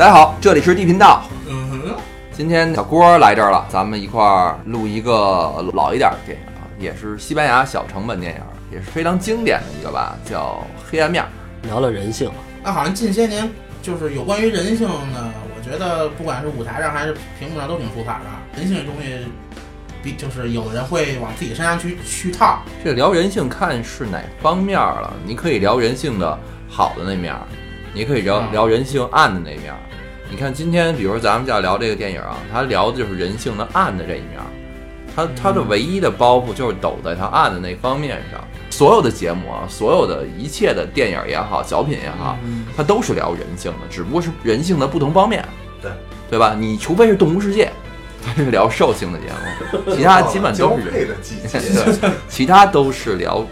大家好，这里是地频道。嗯哼，今天小郭来这儿了，咱们一块儿录一个老一点的电影啊，也是西班牙小成本电影，也是非常经典的一个吧，叫《黑暗面》。聊聊人性，那好像近些年就是有关于人性的，我觉得不管是舞台上还是屏幕上都挺出彩的。人性这东西，比就是有的人会往自己身上去去套。这聊人性看是哪方面儿了？你可以聊人性的好的那面儿，你可以聊嗯聊人性暗的那面儿。你看今天，比如说咱们就要聊这个电影啊，它聊的就是人性的暗的这一面儿。它它的唯一的包袱就是抖在它暗的那方面上。所有的节目啊，所有的一切的电影也好，小品也好，它都是聊人性的，只不过是人性的不同方面。对，对吧？你除非是动物世界，它是聊兽性的节目，其他基本都是人。配的季节，对，其他都是聊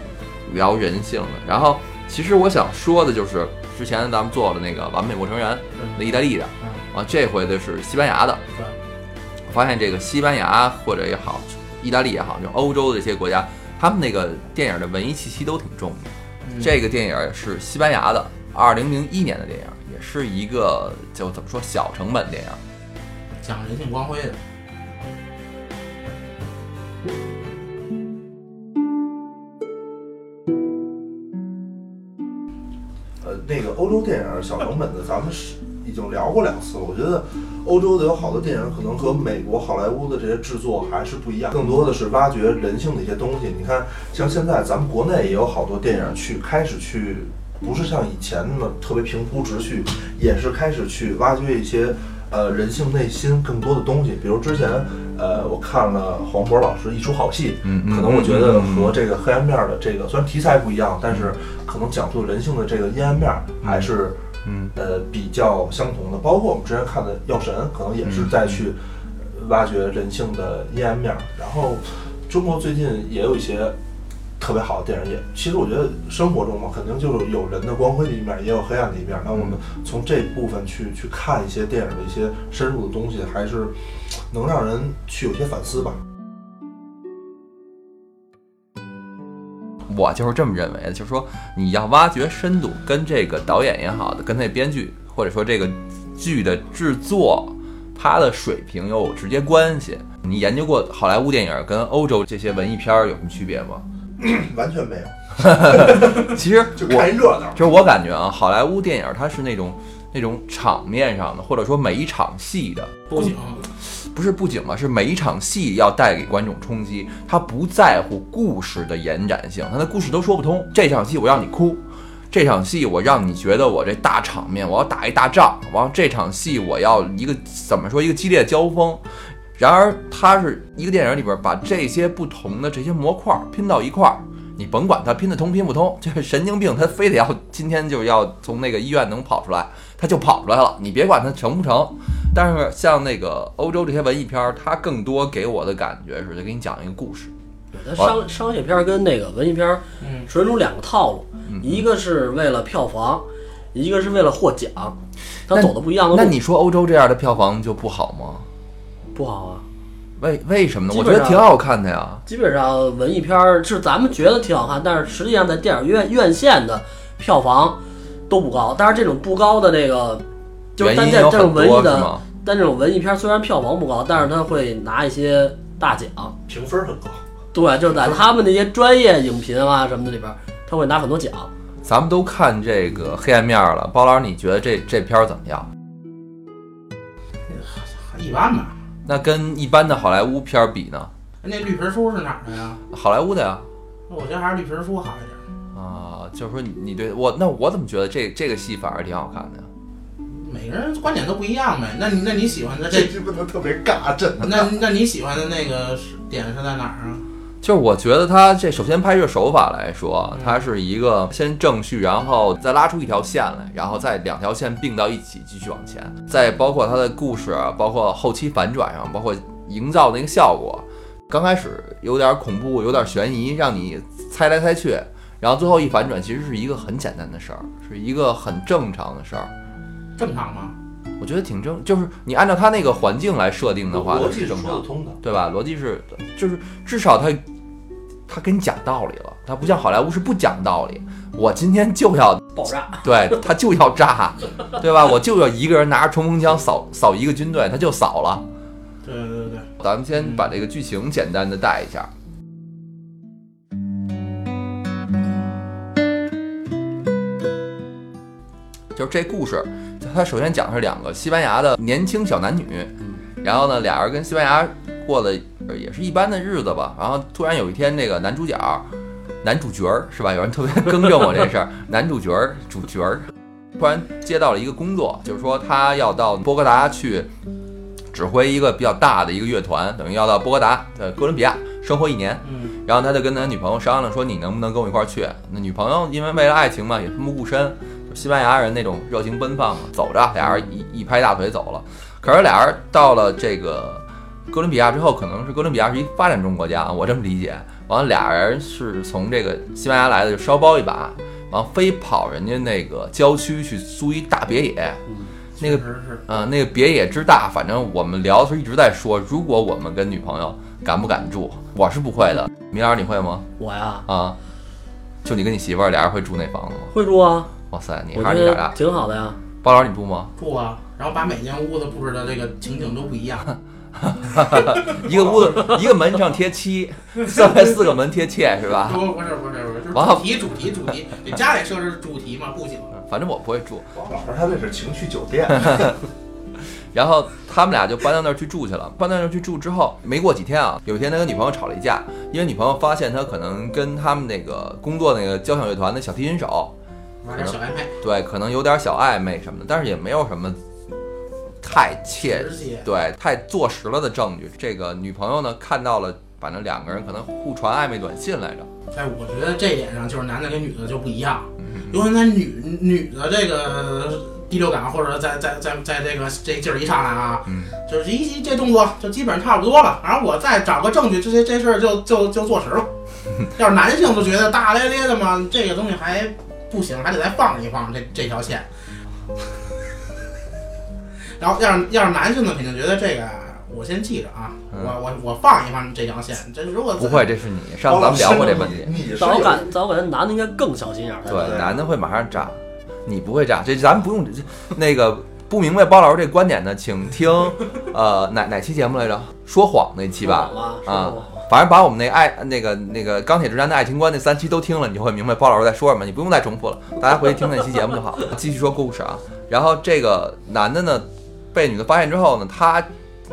聊人性的。然后，其实我想说的就是，之前咱们做的那个《完美陌生人》，那意大利的，啊，这回的是西班牙的。我发现这个西班牙或者也好，意大利也好，就欧洲的这些国家，他们那个电影的文艺气息都挺重的。这个电影是西班牙的，二零零一年的电影，也是一个就怎么说小成本电影。讲人性光辉的。那个欧洲电影小成本的，咱们是已经聊过两次了。我觉得欧洲的有好多电影可能和美国好莱坞的这些制作还是不一样，更多的是挖掘人性的一些东西。你看，像现在咱们国内也有好多电影去开始去，不是像以前那么特别凭估值去，也是开始去挖掘一些呃人性内心更多的东西。比如之前呃，我看了黄渤老师一出好戏，嗯嗯可能我觉得和这个黑暗面的这个虽然题材不一样，但是可能讲述人性的这个阴暗面还是嗯呃比较相同的。包括我们之前看的《药神》，可能也是在去呃挖掘人性的阴暗面。然后中国最近也有一些特别好的电影，也其实我觉得生活中嘛，肯定就是有人的光辉的一面，也有黑暗的一面。那我们从这部分去去看一些电影的一些深入的东西，还是能让人去有些反思吧。我就是这么认为的，就是说你要挖掘深度，跟这个导演也好的，跟那编剧或者说这个剧的制作，它的水平有直接关系。你研究过好莱坞电影跟欧洲这些文艺片有什么区别吗？完全没有，其实 就我看一热闹。就是我感觉啊，好莱坞电影它是那种那种场面上的，或者说每一场戏的不行，不是布景吧，是每一场戏要带给观众冲击，他不在乎故事的延展性，他的故事都说不通。这场戏我让你哭，这场戏我让你觉得我这大场面我要打一大仗，完了这场戏我要一个怎么说一个激烈的交锋。然而，它是一个电影里边把这些不同的这些模块拼到一块儿，你甭管它拼得通拼不通，这个神经病他非得要今天就要从那个医院能跑出来，他就跑出来了，你别管他成不成。但是像那个欧洲这些文艺片儿，它更多给我的感觉是，就给你讲一个故事。它商商业片儿跟那个文艺片儿嗯，属于两个套路，一个是为了票房，一个是为了获奖，它那走的不一样的路。那你说欧洲这样的票房就不好吗？不好啊？为为什么呢？我觉得挺好看的呀。基本上文艺片儿是咱们觉得挺好看，但是实际上在电影院院线的票房都不高。但是这种不高的那个，就是原单这这种文艺的？但这种文艺片儿虽然票房不高，但是它会拿一些大奖。评分很高。对，就是在他们那些专业影评啊什么的里边儿，他会拿很多奖。咱们都看这个黑暗面了，包老师，你觉得这这片儿怎么样？一般吧。那跟一般的好莱坞片儿比呢？那绿皮书是哪儿的呀？好莱坞的呀，那我觉得还是绿皮书好一点。啊，就是说你你对我，那我怎么觉得这这个戏反而挺好看的呀？每个人观点都不一样呗。那你那你喜欢的这，这不能特别尬，真的。那那你喜欢的那个是点是在哪儿啊？就是我觉得他这首先拍摄手法来说，它是一个先正序，然后再拉出一条线来，然后再两条线并到一起继续往前，再包括它的故事，包括后期反转上，包括营造那个效果，刚开始有点恐怖，有点悬疑，让你猜来猜去，然后最后一反转，其实是一个很简单的事儿，是一个很正常的事儿。正常吗？我觉得挺正，就是你按照他那个环境来设定的话，逻辑是它是正常。通的。对吧？逻辑是，就是至少他他跟你讲道理了，他不像好莱坞是不讲道理。我今天就要 爆炸。对他就要炸，对吧？我就要一个人拿着冲锋枪扫扫一个军队，他就扫了。对对对对，咱们先把这个剧情简单的带一下。就是这故事，它首先讲的是两个西班牙的年轻小男女，然后呢，俩人跟西班牙过的也是一般的日子吧。然后突然有一天，那个男主角，男主角儿是吧？有人特别更正我这事儿，男主角儿主角儿突然接到了一个工作，就是说他要到波哥达去指挥一个比较大的一个乐团，等于要到波哥达的哥伦比亚生活一年。嗯然后他就跟他女朋友商量说：“你能不能跟我一块儿去？”那女朋友因为为了爱情嘛，也奋不顾身，就西班牙人那种热情奔放嘛，走着，俩人一一拍大腿走了。可是俩人到了这个哥伦比亚之后，可能是哥伦比亚是一发展中国家，我这么理解。完了，俩人是从这个西班牙来的，就烧包一把，完了非跑人家那个郊区去租一大别野，那个是呃，那个别野之大，反正我们聊的时候一直在说，如果我们跟女朋友敢不敢住，我是不会的。米老师你会吗？我呀啊，就你跟你媳妇儿俩人会住那房子吗？会住啊，哇塞，你还是你俩俩。挺好的呀。包老师你住吗？住啊，然后把每间屋子布置的这个情景都不一样。一个屋子一个门上贴漆，上面四个门贴切是吧？不不是不是不是，就是主题主题主题，你家里设置主题嘛不行。反正我不会住。王老师他那是情趣酒店，然后他们俩就搬到那儿去住去了。搬到那儿去住之后，没过几天啊，有一天他跟女朋友吵了一架，因为女朋友发现他可能跟他们那个工作那个交响乐团的小提琴手，对，可能有点小暧昧什么的，但是也没有什么太切对太坐实了的证据。这个女朋友呢看到了，反正两个人可能互传暧昧短信来着。哎，我觉得这点上就是男的跟女的就不一样，嗯尤其在女女的这个第六感，或者在在在在这个这劲儿一上来啊，嗯，就是一这动作就基本上差不多了，反正我再找个证据，这些这事儿就就就坐实了。要是男性就觉得大咧咧的嘛，这个东西还不行，还得再放一放这这条线。然后要是要是男性呢，肯定觉得这个我先记着啊，嗯我我我放一放这条线，这如果不会，这是你。上次咱们聊过这问题。你是但我有感觉男的应该更小心眼儿。对，男的会马上炸，你不会炸。这咱们不用这那个不明白包老师这观点的，请听呃哪哪期节目来着？说谎那期吧。吧啊，反正把我们那爱那个那个钢铁直男的爱情观那三期都听了，你就会明白包老师在说什么，你不用再重复了，大家回去听那期节目就好了。继续说故事啊，然后这个男的呢，被女的发现之后呢，他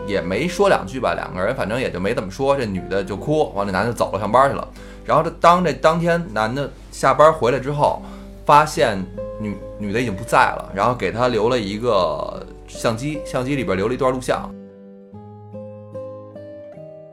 也没说两句吧，两个人反正也就没怎么说，这女的就哭，完了男的走了上班去了。然后这当这当天男的下班回来之后，发现女女的已经不在了，然后给他留了一个相机，相机里边留了一段录像。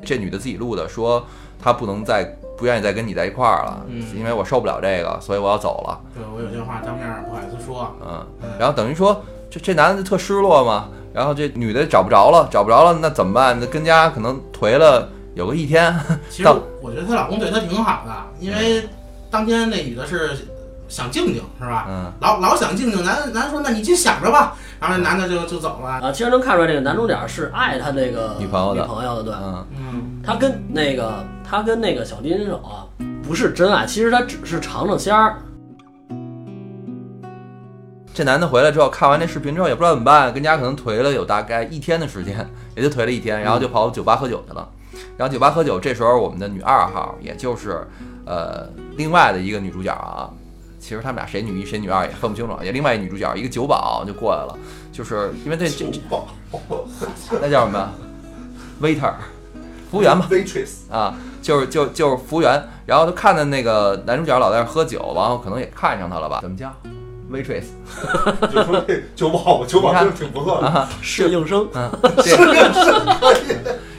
这女的自己录的，说她不能再不愿意再跟你在一块儿了，嗯因为我受不了这个，所以我要走了。对我有些话当面儿不好意思说，嗯，然后等于说这这男的就特失落嘛，然后这女的找不着了，找不着了，那怎么办？那跟家可能颓了有个一天。其实我觉得她老公对她挺好的，因为当天那女的是想静静是吧？嗯，老老想静静，男男说那你就想着吧，然后那男的就就走了。啊，其实能看出来这个男主角是爱他那个女朋友的女朋友的，对。嗯，嗯，他跟那个他跟那个小提琴手啊，不是真爱，其实他只是尝尝鲜儿。这男的回来之后，看完这视频之后也不知道怎么办，跟家可能颓了有大概一天的时间，也就颓了一天，然后就跑酒吧喝酒去了。然后酒吧喝酒，这时候我们的女二号，也就是呃另外的一个女主角啊，其实他们俩谁女一谁女二也分不清楚，也另外一女主角一个酒保就过来了，就是因为这这这宝那叫什么？waiter 服务员嘛，waitress，啊，就是就就是服务员，然后就看着那个男主角老在那儿喝酒，然后可能也看上他了吧？怎么叫？waitress 就说这酒保，酒保你看真是挺不错的。啊，是应声，嗯，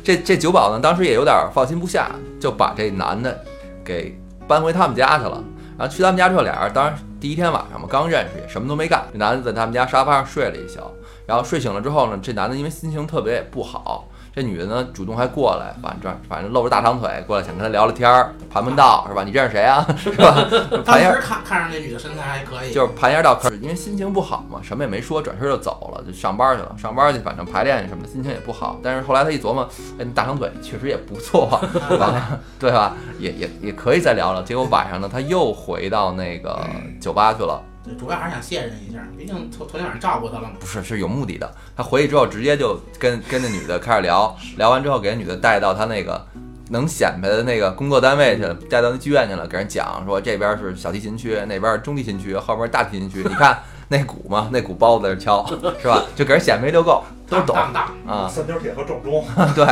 这这这酒保呢，当时也有点放心不下，就把这男的给搬回他们家去了。然后去他们家之后，俩人当然第一天晚上嘛，刚认识，也什么都没干。这男的在他们家沙发上睡了一宿，然后睡醒了之后呢，这男的因为心情特别不好，这女的呢主动还过来，反正反正露着大长腿过来想跟他聊聊天儿，盘盘道是吧？你认识谁啊？是吧？当盘一下时看看上这女的身材还可以，就是盘一下道，可是因为心情不好嘛，什么也没说，转身就走了，就上班去了。上班去，反正排练什么的，心情也不好。但是后来他一琢磨，哎，你大长腿确实也不错，完了，对吧？也也也可以再聊聊。结果晚上呢，他又回到那个酒吧去了，对主要还是想谢人一下，毕竟头头天晚上照顾他了嘛。不是是有目的的。他回去之后，直接就跟跟那女的开始聊，聊完之后给那女的带到他那个。能显摆的那个工作单位去了，带到那剧院去了，给人讲说这边是小提琴区，那边是中提琴区，后边是大提琴区。你看 那鼓嘛，那鼓包子在这敲，是吧？就给人显摆溜够，都懂啊。三角铁和正中，对，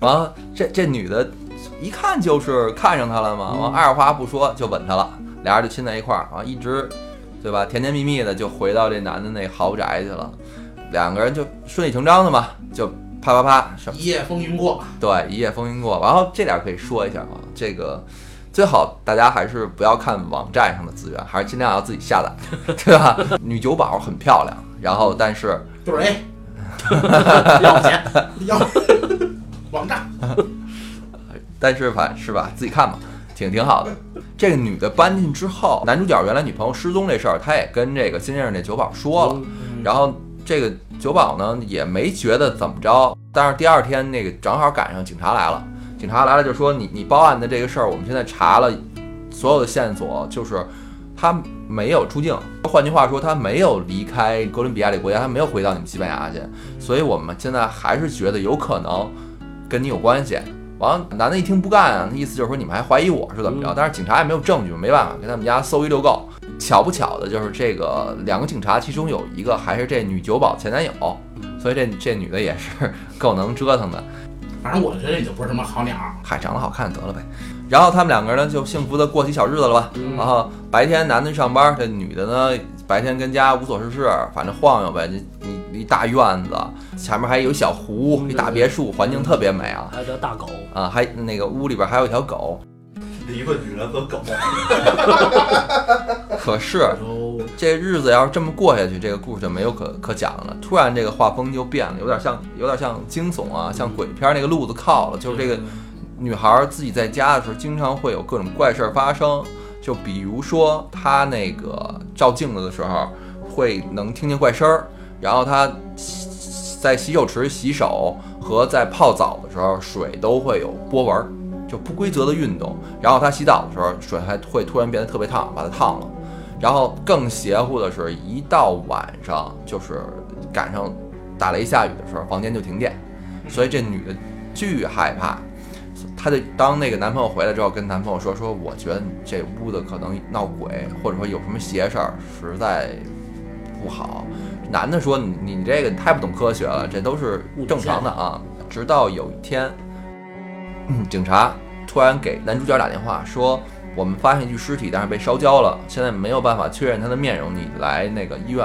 完了这这女的，一看就是看上他了嘛，完二话不说就吻他了，俩人就亲在一块儿啊，一直对吧，甜甜蜜蜜的就回到这男的那豪宅去了，两个人就顺理成章的嘛，就啪啪啪什么。一夜风云过，对，一夜风云过。然后这点儿可以说一下啊，这个最好大家还是不要看网站上的资源，还是尽量要自己下载，对吧？女酒保很漂亮，然后但是就是 A 要钱，要。网站，但是反是吧，自己看吧，挺挺好的。这个女的搬进之后，男主角原来女朋友失踪这事儿，他也跟这个新认识那酒保说了，然后这个酒保呢也没觉得怎么着，但是第二天那个正好赶上警察来了，警察来了就说你你报案的这个事儿，我们现在查了所有的线索，就是他没有出境，换句话说，他没有离开哥伦比亚这个国家，他没有回到你们西班牙去，所以我们现在还是觉得有可能跟你有关系。完了，男的一听不干啊，那意思就是说你们还怀疑我是怎么着？但是警察也没有证据，没办法，给他们家搜一溜够。巧不巧的就是这个两个警察，其中有一个还是这女酒保前男友，所以这这女的也是 够能折腾的。反正我觉得也就不是什么好鸟。嗨，长得好看得了呗。然后他们两个人呢就幸福的过起小日子了吧。然后白天男的上班，这女的呢白天跟家无所事事，反正晃悠呗。你你一大院子，前面还有小湖，一大别墅，环境特别美啊。还有条大狗，啊，还那个屋里边还有一条狗。一个女人和狗，可是这日子要是这么过下去，这个故事就没有可可讲了。突然这个画风就变了，有点像有点像惊悚啊，像鬼片那个路子靠了。就是这个女孩自己在家的时候，经常会有各种怪事儿发生。就比如说她那个照镜子的时候，会能听见怪声儿，然后她在洗手池洗手和在泡澡的时候，水都会有波纹，就不规则的运动。然后她洗澡的时候，水还会突然变得特别烫，把她烫了。然后更邪乎的是，一到晚上，就是赶上打雷下雨的时候，房间就停电，所以这女的巨害怕。她就当那个男朋友回来之后，跟男朋友说：“说我觉得你这屋子可能闹鬼，或者说有什么邪事儿，实在不好。”男的说：“你你这个太不懂科学了，这都是正常的啊。”直到有一天，嗯警察突然给男主角打电话说。我们发现一具尸体，但是被烧焦了，现在没有办法确认他的面容，你来那个医院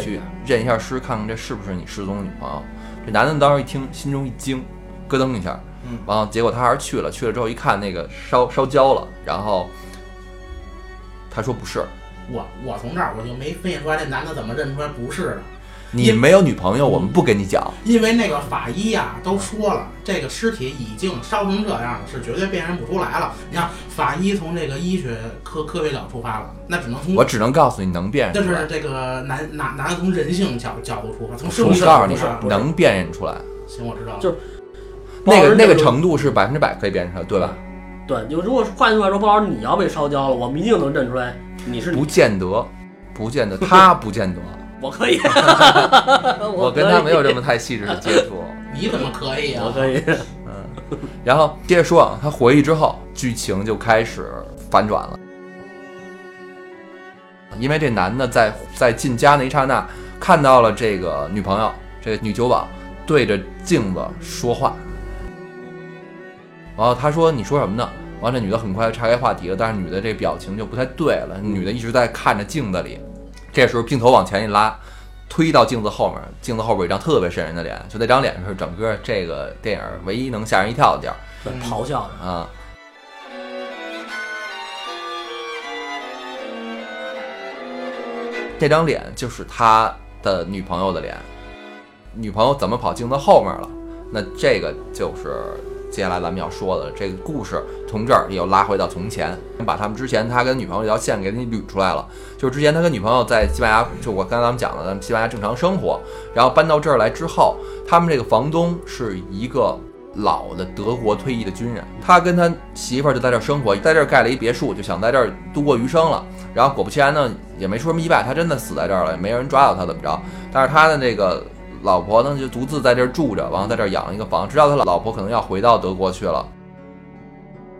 去认一下尸，看看这是不是你失踪的女朋友。这男的当时一听，心中一惊，咯噔一下，嗯，完了，结果他还是去了，去了之后一看那个烧烧焦了，然后他说不是，我我从这儿我就没分析出来这男的怎么认出来不是的，你没有女朋友，我们不跟你讲。因为那个法医呀、都说了，这个尸体已经烧成这样了，是绝对辨认不出来了。你看，法医从这个医学科科学角出发了，那只能从我只能告诉你能辨认出来，这是这个男男男的从人性角角度出发，从生我理角告诉你度出发。不是能辨认出来，行，我知道了。就那个那个程度是百分之百可以辨认出来，对吧？对，就如果换句话说，包老师你要被烧焦了，我们一定能认出来你是不，见得，不见得，他不见得，我可以，我跟他没有这么太细致的接触。你怎么可以啊？我可以，嗯，然后接着说啊，他回忆之后，剧情就开始反转了，因为这男的在在进家那一刹那，看到了这个女朋友，这个女酒保对着镜子说话，然后他说：“你说什么呢？”完了，这女的很快就岔开话题了，但是女的这表情就不太对了，女的一直在看着镜子里，这时候镜头往前一拉，推到镜子后面，镜子后边有一张特别瘆人的脸，就那张脸是整个这个电影唯一能吓人一跳的地儿对咆哮的，啊。这张脸就是他的女朋友的脸，女朋友怎么跑镜子后面了？那这个就是接下来咱们要说的这个故事，从这儿又拉回到从前，把他们之前他跟女朋友这条线给你捋出来了。就是之前他跟女朋友在西班牙，就我刚才咱们讲的，咱们西班牙正常生活，然后搬到这儿来之后，他们这个房东是一个老的德国退役的军人，他跟他媳妇儿就在这儿生活，在这儿盖了一别墅，就想在这儿度过余生了。然后果不其然呢，也没出什么意外，他真的死在这儿了，也没人抓到他怎么着。但是他的那个老婆呢，就独自在这儿住着，然后在这儿养了一个房，知道他老婆可能要回到德国去了。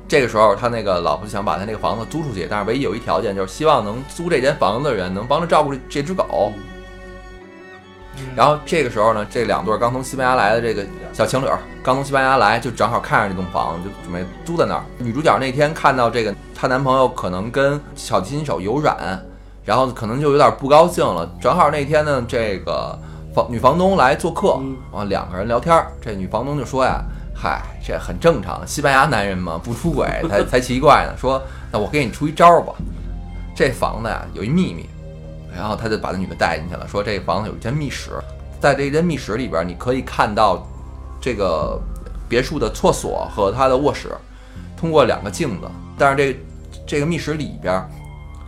这个时候，他那个老婆就想把他那个房子租出去，但是唯一有一条件，就是希望能租这间房子的人能帮着照顾这只狗。然后这个时候呢，这两对儿刚从西班牙来的这个小情侣儿刚从西班牙来，就正好看上这栋房子，就准备租在那儿。女主角那天看到这个她男朋友可能跟小提琴手有染，然后可能就有点不高兴了。正好那天呢，这个房女房东来做客，然后两个人聊天儿，这女房东就说呀：“嗨，这很正常，西班牙男人嘛，不出轨 才才奇怪呢。说那我给你出一招儿吧，这房子呀有一秘密。”然后他就把那女的带进去了，说这房子有一间密室，在这间密室里边，你可以看到这个别墅的厕所和他的卧室，通过两个镜子。但是这这个密室里边，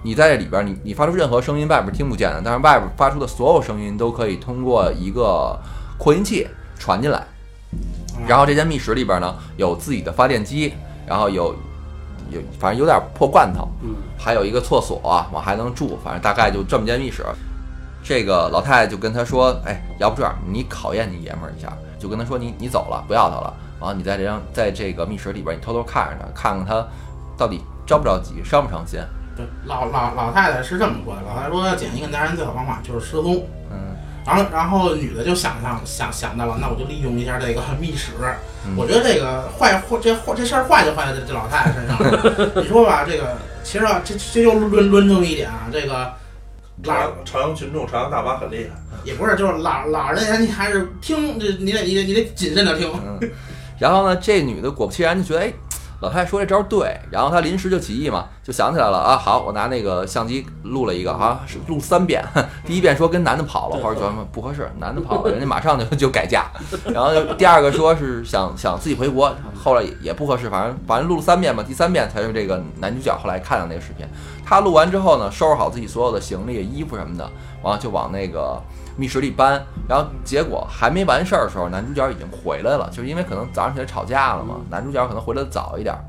你在这里边，你你发出任何声音，外边听不见的，但是外边发出的所有声音都可以通过一个扩音器传进来。然后这间密室里边呢，有自己的发电机，然后有有反正有点破罐头，嗯，还有一个厕所，我还能住，反正大概就这么间密室。这个老太太就跟他说：“哎，要不这样，你考验你爷们儿一下，就跟他说你你走了，不要他了，然后你在这张在这个密室里边，你偷偷看着他，看看他到底着不着急，伤不伤心。对，老老老太太是这么说的，老太太说要捡一个男人最好方法就是失踪。嗯，然后，然后女的就想象想想到了，那我就利用一下这个密室。嗯我觉得这个坏坏这坏这事儿坏就坏在这老太太身上了。你说吧，这个其实啊，这这又论论证一点啊，这个老朝阳朝阳群众、朝阳大妈很厉害。也不是就是老老人家你还是听这你得你得你得谨慎的听。嗯，然后呢，这女的果不其然就觉得，哎，老太太说这招对，然后她临时就起意嘛，就想起来了啊，好，我拿那个相机录了一个啊，是录三遍，第一遍说跟男的跑了，或者说什么不合适，男的 跑了，人家马上就就改嫁，然后第二个说是想想自己回国，后来也也不合适，反正反正录了三遍嘛，第三遍才是这个男主角后来看到那个视频，他录完之后呢，收拾好自己所有的行李、衣服什么的，完了就往那个。密室里搬，然后结果还没完事儿的时候，男主角已经回来了，就是因为可能早上起来吵架了嘛，男主角可能回来的早一点儿。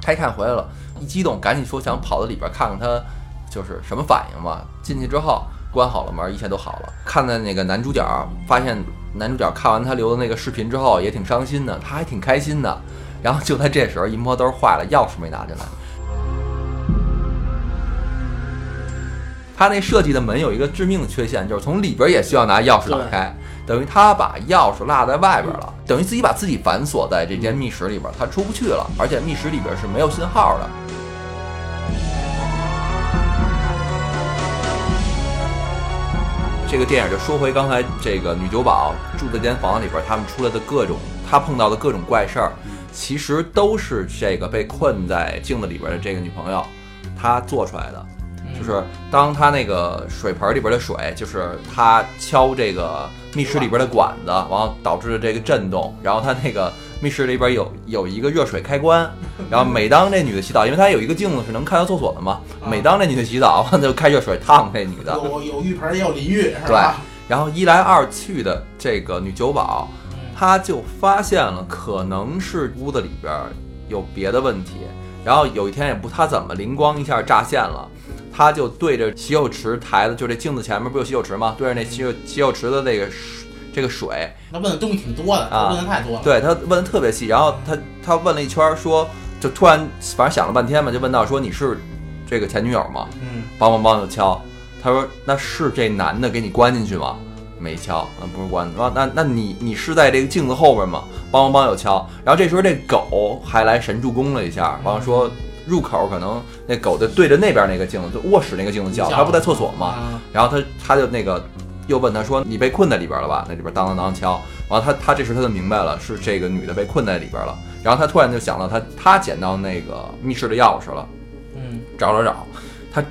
他一看回来了，一激动，赶紧说想跑到里边看看他就是什么反应嘛。进去之后关好了门，一切都好了。看到那个男主角，发现男主角看完他留的那个视频之后也挺伤心的，他还挺开心的。然后就在这时候，一摸兜坏了，钥匙没拿进来。他那设计的门有一个致命的缺陷，就是从里边也需要拿钥匙打开，等于他把钥匙落在外边了，等于自己把自己反锁在这间密室里边，他出不去了，而且密室里边是没有信号的。这个电影就说回刚才这个女酒保住的间房子里边，他们出来的各种，他碰到的各种怪事儿，其实都是这个被困在镜子里边的这个女朋友，她做出来的。就是当他那个水盆里边的水，就是他敲这个密室里边的管子，然后导致了这个震动，然后他那个密室里边有有一个热水开关，然后每当这女的洗澡，因为她有一个镜子是能看到厕所的嘛，每当这女的洗澡，就开热水烫这女的，有有浴盆也有淋浴，是对吧？然后一来二去的，这个女酒保，她就发现了可能是屋子里边有别的问题。然后有一天也不，她怎么灵光一下乍现了，她就对着洗手池台子，就这镜子前面不有洗手池吗？对着那洗手洗手池的那个水这个水，那问的东西挺多的，啊问的太多了。对他问的特别细。然后他他问了一圈儿，说就突然反正想了半天嘛，就问到说你是这个前女友吗？嗯，梆梆梆就敲。他说：“那是这男的给你关进去吗？”没敲，那，不是关。那那你你是在这个镜子后边吗？梆梆梆又敲。然后这时候这狗还来神助攻了一下，然后说入口可能那狗就对着那边那个镜子，就卧室那个镜子叫，它不在厕所吗？啊然后它它就那个又问他说：“你被困在里边了吧？”那里边当当当敲，完了他他这时他就明白了，是这个女的被困在里边了。然后他突然就想到他他捡到那个密室的钥匙了，嗯，找找找，他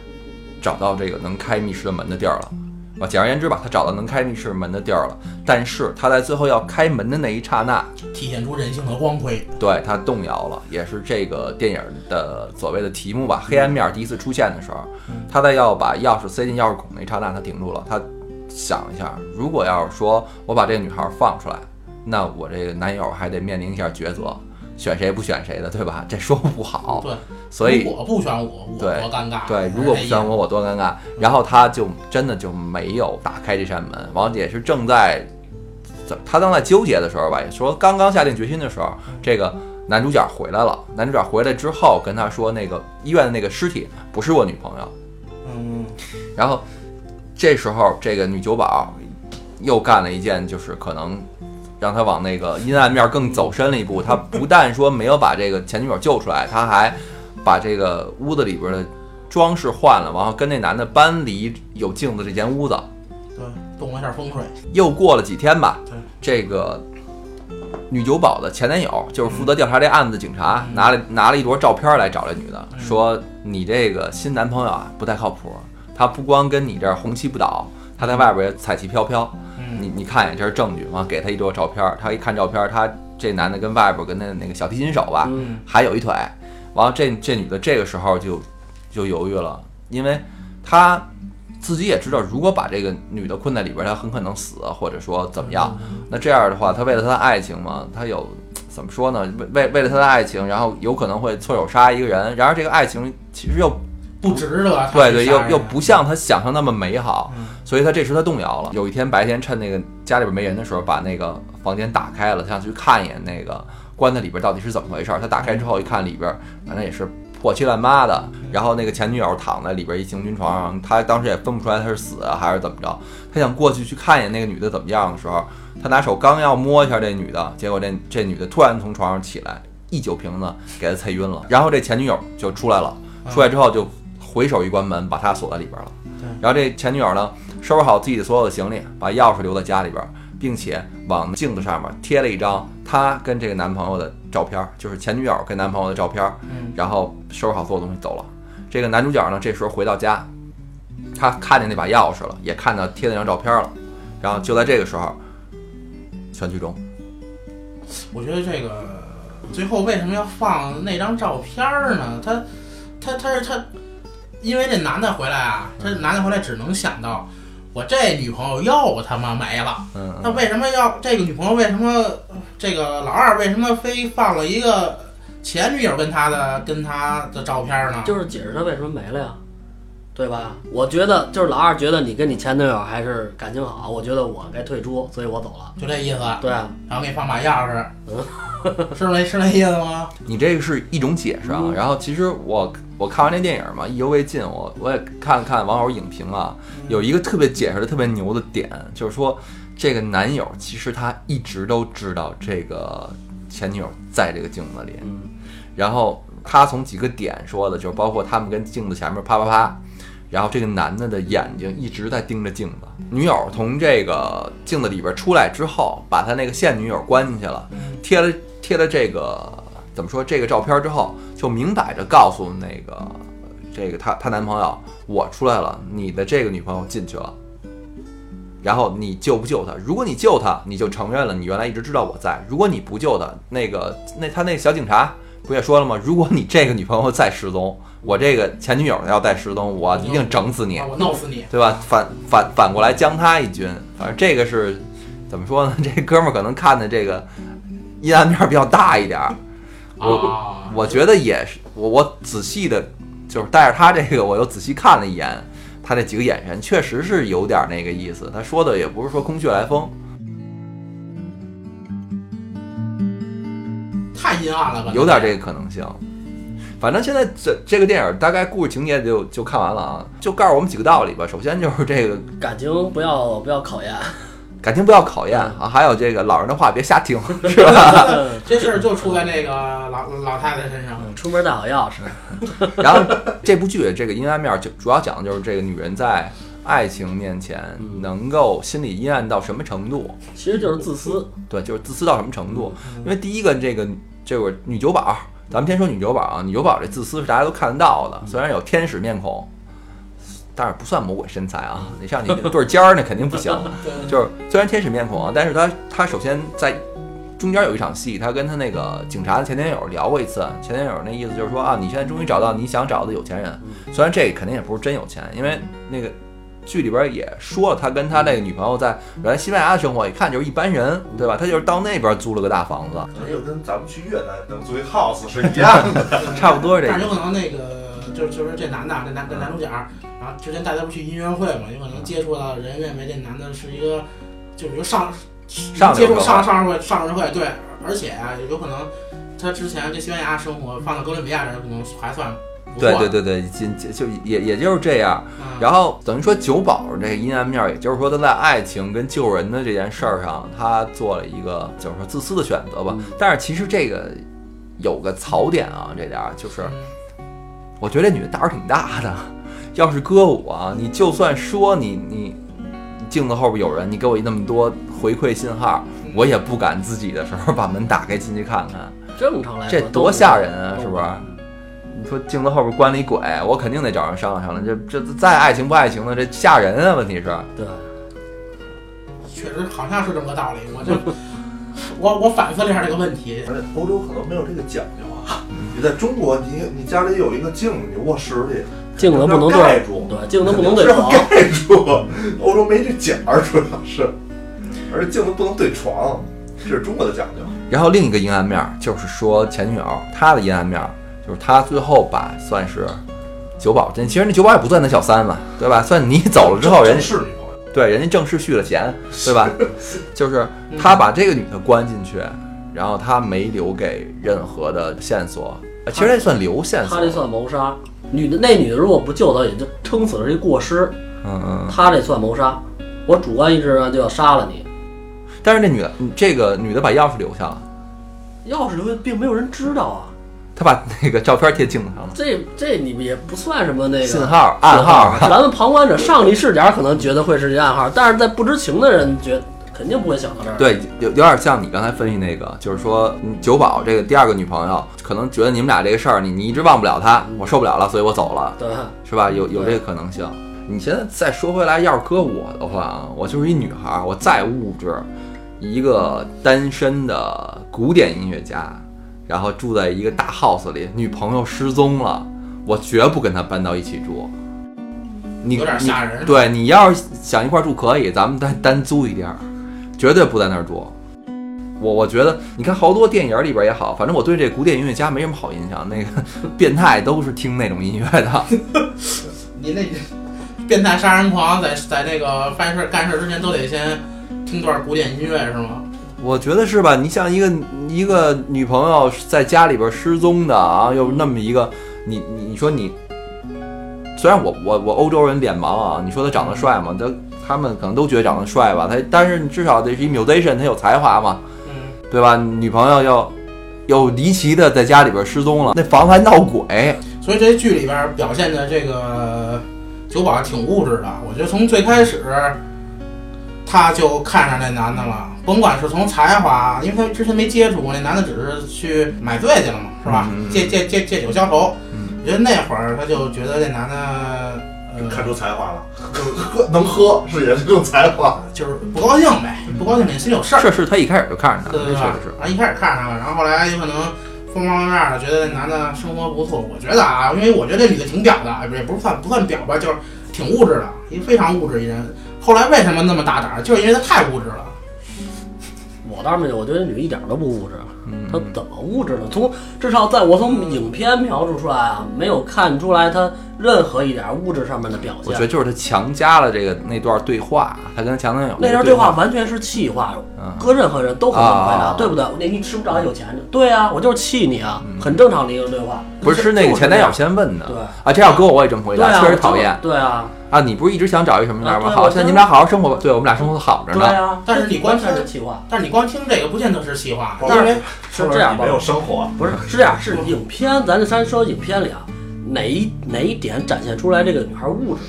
找到这个能开密室的门的地儿了。啊，简而言之吧，他找到能开密室门的地儿了。但是他在最后要开门的那一刹那，体现出人性的光辉。对他动摇了，也是这个电影的所谓的题目吧。黑暗面第一次出现的时候，他在要把钥匙塞进钥匙孔那一刹那，他停住了。他想一下，如果要是说我把这个女孩放出来，那我这个男友还得面临一下抉择，选谁不选谁的，对吧？这说不好。对，所以我不选我，我多尴尬。对，如果不选我，我多尴尬。然后他就真的就没有打开这扇门，王姐是正在怎他正在纠结的时候吧，也说刚刚下定决心的时候，这个男主角回来了。男主角回来之后跟他说，那个医院的那个尸体不是我女朋友。嗯，然后这时候这个女酒保又干了一件，就是可能让他往那个阴暗面更走深了一步。他不但说没有把这个前女友救出来，他还把这个屋子里边的装饰换了，然后跟那男的搬离有镜子这间屋子。对，动了一下风水。又过了几天吧对，这个女酒保的前男友就是负责调查这案子的警察，拿了拿了一摞照片来找这女的，说你这个新男朋友啊不太靠谱，他不光跟你这儿红旗不倒，他在外边也彩旗飘飘。嗯，你你看一眼，这是证据。完，给他一摞照片，他一看照片，他这男的跟外边跟那那个小提琴手吧，嗯还有一腿。完了，这这女的这个时候就就犹豫了，因为她自己也知道，如果把这个女的困在里边，她很可能死，或者说怎么样。那这样的话，她为了她的爱情嘛，她有怎么说呢？为为为了她的爱情，然后有可能会错手杀一个人。然而这个爱情其实又不值得对对，又又不像他想象那么美好，嗯所以他这时他动摇了。有一天白天趁那个家里边没人的时候，把那个房间打开了，他想去看一眼那个棺材里边到底是怎么回事。他打开之后一看，里边反正也是破七烂八的，然后那个前女友躺在里边一行军床上，他当时也分不出来他是死啊还是怎么着。他想过去去看一眼那个女的怎么样的时候，他拿手刚要摸一下这女的，结果这这女的突然从床上起来，一酒瓶子给他踩晕了。然后这前女友就出来了，出来之后就回手一关门，把他锁在里边了。然后这前女友呢，收拾好自己的所有的行李，把钥匙留在家里边，并且往镜子上面贴了一张她跟这个男朋友的照片，就是前女友跟男朋友的照片。嗯，然后收拾好所有东西走了。这个男主角呢，这时候回到家，他看见那把钥匙了，也看到贴那张照片了。然后就在这个时候，全剧终。我觉得这个最后为什么要放那张照片呢？他他他是他，因为这男的回来啊，这男的回来只能想到我这女朋友又他妈没了。嗯那为什么要这个女朋友？为什么这个老二为什么非放了一个前女友跟他的跟他的照片呢？就是解释他为什么没了呀，对吧？我觉得就是老二觉得你跟你前女友还是感情好，我觉得我该退出，所以我走了。就这意思。对啊，然后给你放把钥匙，嗯是那是那意思吗？你这个是一种解释啊。然后其实我我看完这电影嘛，意犹未尽，我我也看了看网友影评啊，有一个特别解释的特别牛的点，就是说这个男友其实他一直都知道这个前女友在这个镜子里，嗯，然后他从几个点说的，就是包括他们跟镜子前面啪啪啪，然后这个男的的眼睛一直在盯着镜子。女友从这个镜子里边出来之后，把他那个现女友关进去了，贴了贴了这个怎么说这个照片之后，就明摆着告诉那个这个她她男朋友，我出来了，你的这个女朋友进去了。然后你救不救她？如果你救她，你就承认了你原来一直知道我在；如果你不救她，那个那他那小警察不也说了吗？如果你这个女朋友再失踪，我这个前女友要再失踪，我一定整死你啊，我弄死你！对吧？反反反过来将他一军，反正这个是怎么说呢？这哥们儿可能看的这个阴暗面比较大一点儿，我啊，我觉得也是，我我仔细的，就是带着他这个，我又仔细看了一眼他这几个眼神，确实是有点那个意思。他说的也不是说空穴来风，太阴暗了吧？有点这个可能性。反正现在这这个电影大概故事情节就就看完了啊，就告诉我们几个道理吧。首先就是这个感情不要不要考验，感情不要考验啊，还有这个老人的话别瞎听，是吧？这事儿就出在那个老老太太身上。出门带好钥匙，然后这部剧这个阴暗面就主要讲的就是这个女人在爱情面前嗯能够心理阴暗到什么程度，其实就是自私。对，就是自私到什么程度。嗯因为第一个这个这个女酒保，咱们先说女酒保啊，女酒保这自私是大家都看得到的，虽然有天使面孔。但是不算魔鬼身材啊！你像你那对尖儿那肯定不行，就是虽然天使面孔啊，但是他他首先在中间有一场戏，他跟他那个警察的前男友聊过一次，前男友那意思就是说啊，你现在终于找到你想找的有钱人，虽然这肯定也不是真有钱，因为那个剧里边也说了，他跟他那个女朋友在原来西班牙的生活，一看就是一般人，对吧？他就是到那边租了个大房子，这就跟咱们去越南能租一 house 是一样的。差不多是这样。但是有可能那个就就是这男的，这男这男主角，然后之前带他不去音乐会嘛，有可能接触到人认为这男的是一个就比如上上接触上流社会上上社会上社会，对，而且啊有可能他之前这西班牙生活放到哥伦比亚人可能还算不错，对对对对，就就也也就是这样。嗯，然后等于说酒保这个阴暗面，也就是说他在爱情跟救人的这件事儿上，他做了一个就是说自私的选择吧。但是其实这个有个槽点啊，这点儿就是嗯我觉得这女的胆儿挺大的。要是搁我啊，你就算说你你镜子后边有人，你给我那么多回馈信号，我也不敢自己的时候把门打开进去看看，正常来说这多吓人啊，是不是？你说镜子后边关了一鬼，我肯定得找人商量商量。这这再爱情不爱情的，这吓人啊！问题是，对，确实好像是这么个道理，我就我我反思了一下这个问题，而且欧洲可能没有这个讲究啊。你在中国，你你家里有一个镜子，你卧室里镜子不能对，盖住，对，镜子不能对是要床，盖住。欧洲没这讲儿，主要是，而且镜子不能对床，这是中国的讲究。然后另一个阴暗面儿就是说前女友她的阴暗面儿，就是他最后把算是九保真，其实那九保也不算那小三嘛，对吧？算你走了之后，人家是女朋友。对人家正式续了弦，对吧？就是他把这个女的关进去，然后他没留给任何的线索，呃其实这算留线索他，这算谋杀。女的那女的如果不救他，也就撑死了这过失，嗯嗯。他这算谋杀。我主观意识上就要杀了你，但是那女的，嗯这个女的把钥匙留下了，钥匙留下并没有人知道啊。她把那个照片贴镜子上了，这这你们也不算什么那个信号、暗号。咱们旁观者上帝视角可能觉得会是这暗号，但是在不知情的人觉肯定不会想到这儿。对，有有点像你刚才分析那个，就是说嗯酒保这个第二个女朋友，可能觉得你们俩这个事儿，你你一直忘不了她，我受不了了，所以我走了，对，是吧？有有这个可能性。你现在再说回来，要是搁我的话啊，我就是一女孩儿，我再物质，一个单身的古典音乐家，然后住在一个大 house 里，女朋友失踪了，我绝不跟她搬到一起住。你有点吓人。对你要是想一块儿住可以，咱们单单租一地儿，绝对不在那儿住。我我觉得，你看好多电影里边也好，反正我对这古典音乐家没什么好印象。那个 变态都是听那种音乐的，你那变态杀人狂在在那个犯事干事之前都得先听段古典音乐是吗？我觉得是吧？你像一个一个女朋友在家里边失踪的啊，又那么一个，你你你说你，虽然我我我欧洲人脸盲啊，你说他长得帅吗？他他们可能都觉得长得帅吧，他但是你至少得是一 musician，他有才华嘛，嗯，对吧？女朋友又又离奇的在家里边失踪了，那房子还闹鬼，所以这剧里边表现的这个酒保挺物质的。我觉得从最开始他就看上那男的了，甭管是从才华，因为他之前没接触过，那男的只是去买醉去了嘛，是吧？嗯嗯嗯借借借借酒消愁。嗯我觉得那会儿他就觉得这男的，呃，看出才华了，喝 能喝是也是这种才华。就是不高兴呗，不高兴，你心里有事儿。是是，他一开始就看上他，对对对，那确实是。然后一开始看上了，然后后来有可能方方面面的觉得这男的生活不错。我觉得啊，因为我觉得这女的挺屌的，哎，不是也不是算不算屌吧，就是挺物质的，一个非常物质一人。后来为什么那么大胆？就是因为她太物质了。我倒是没有，我觉得女的一点都不物质。嗯，他怎么物质的？从至少在我从影片描述出来啊，没有看出来他任何一点物质上面的表现。我觉得就是他强加了这个那段对话，他跟强男友那段对话完全是气话，嗯搁任何人都很能回答，啊对不对？那你吃不着有钱的，对啊，我就是气你啊，很正常的一个对话。不是是那个前男友先问的，对啊，这要搁我我也这么回答，确实讨厌对啊，啊！你不是一直想找一什么样吗？好，现在你们俩好好生活吧，对我们俩生活的好着呢。对啊。但是你光完全听是气话，但是你光听这个，不见得是气话，哦因为是这样吧没？有生活，不是，是这样，是影片，咱就先说影片里啊，哪一哪一点展现出来这个女孩物质？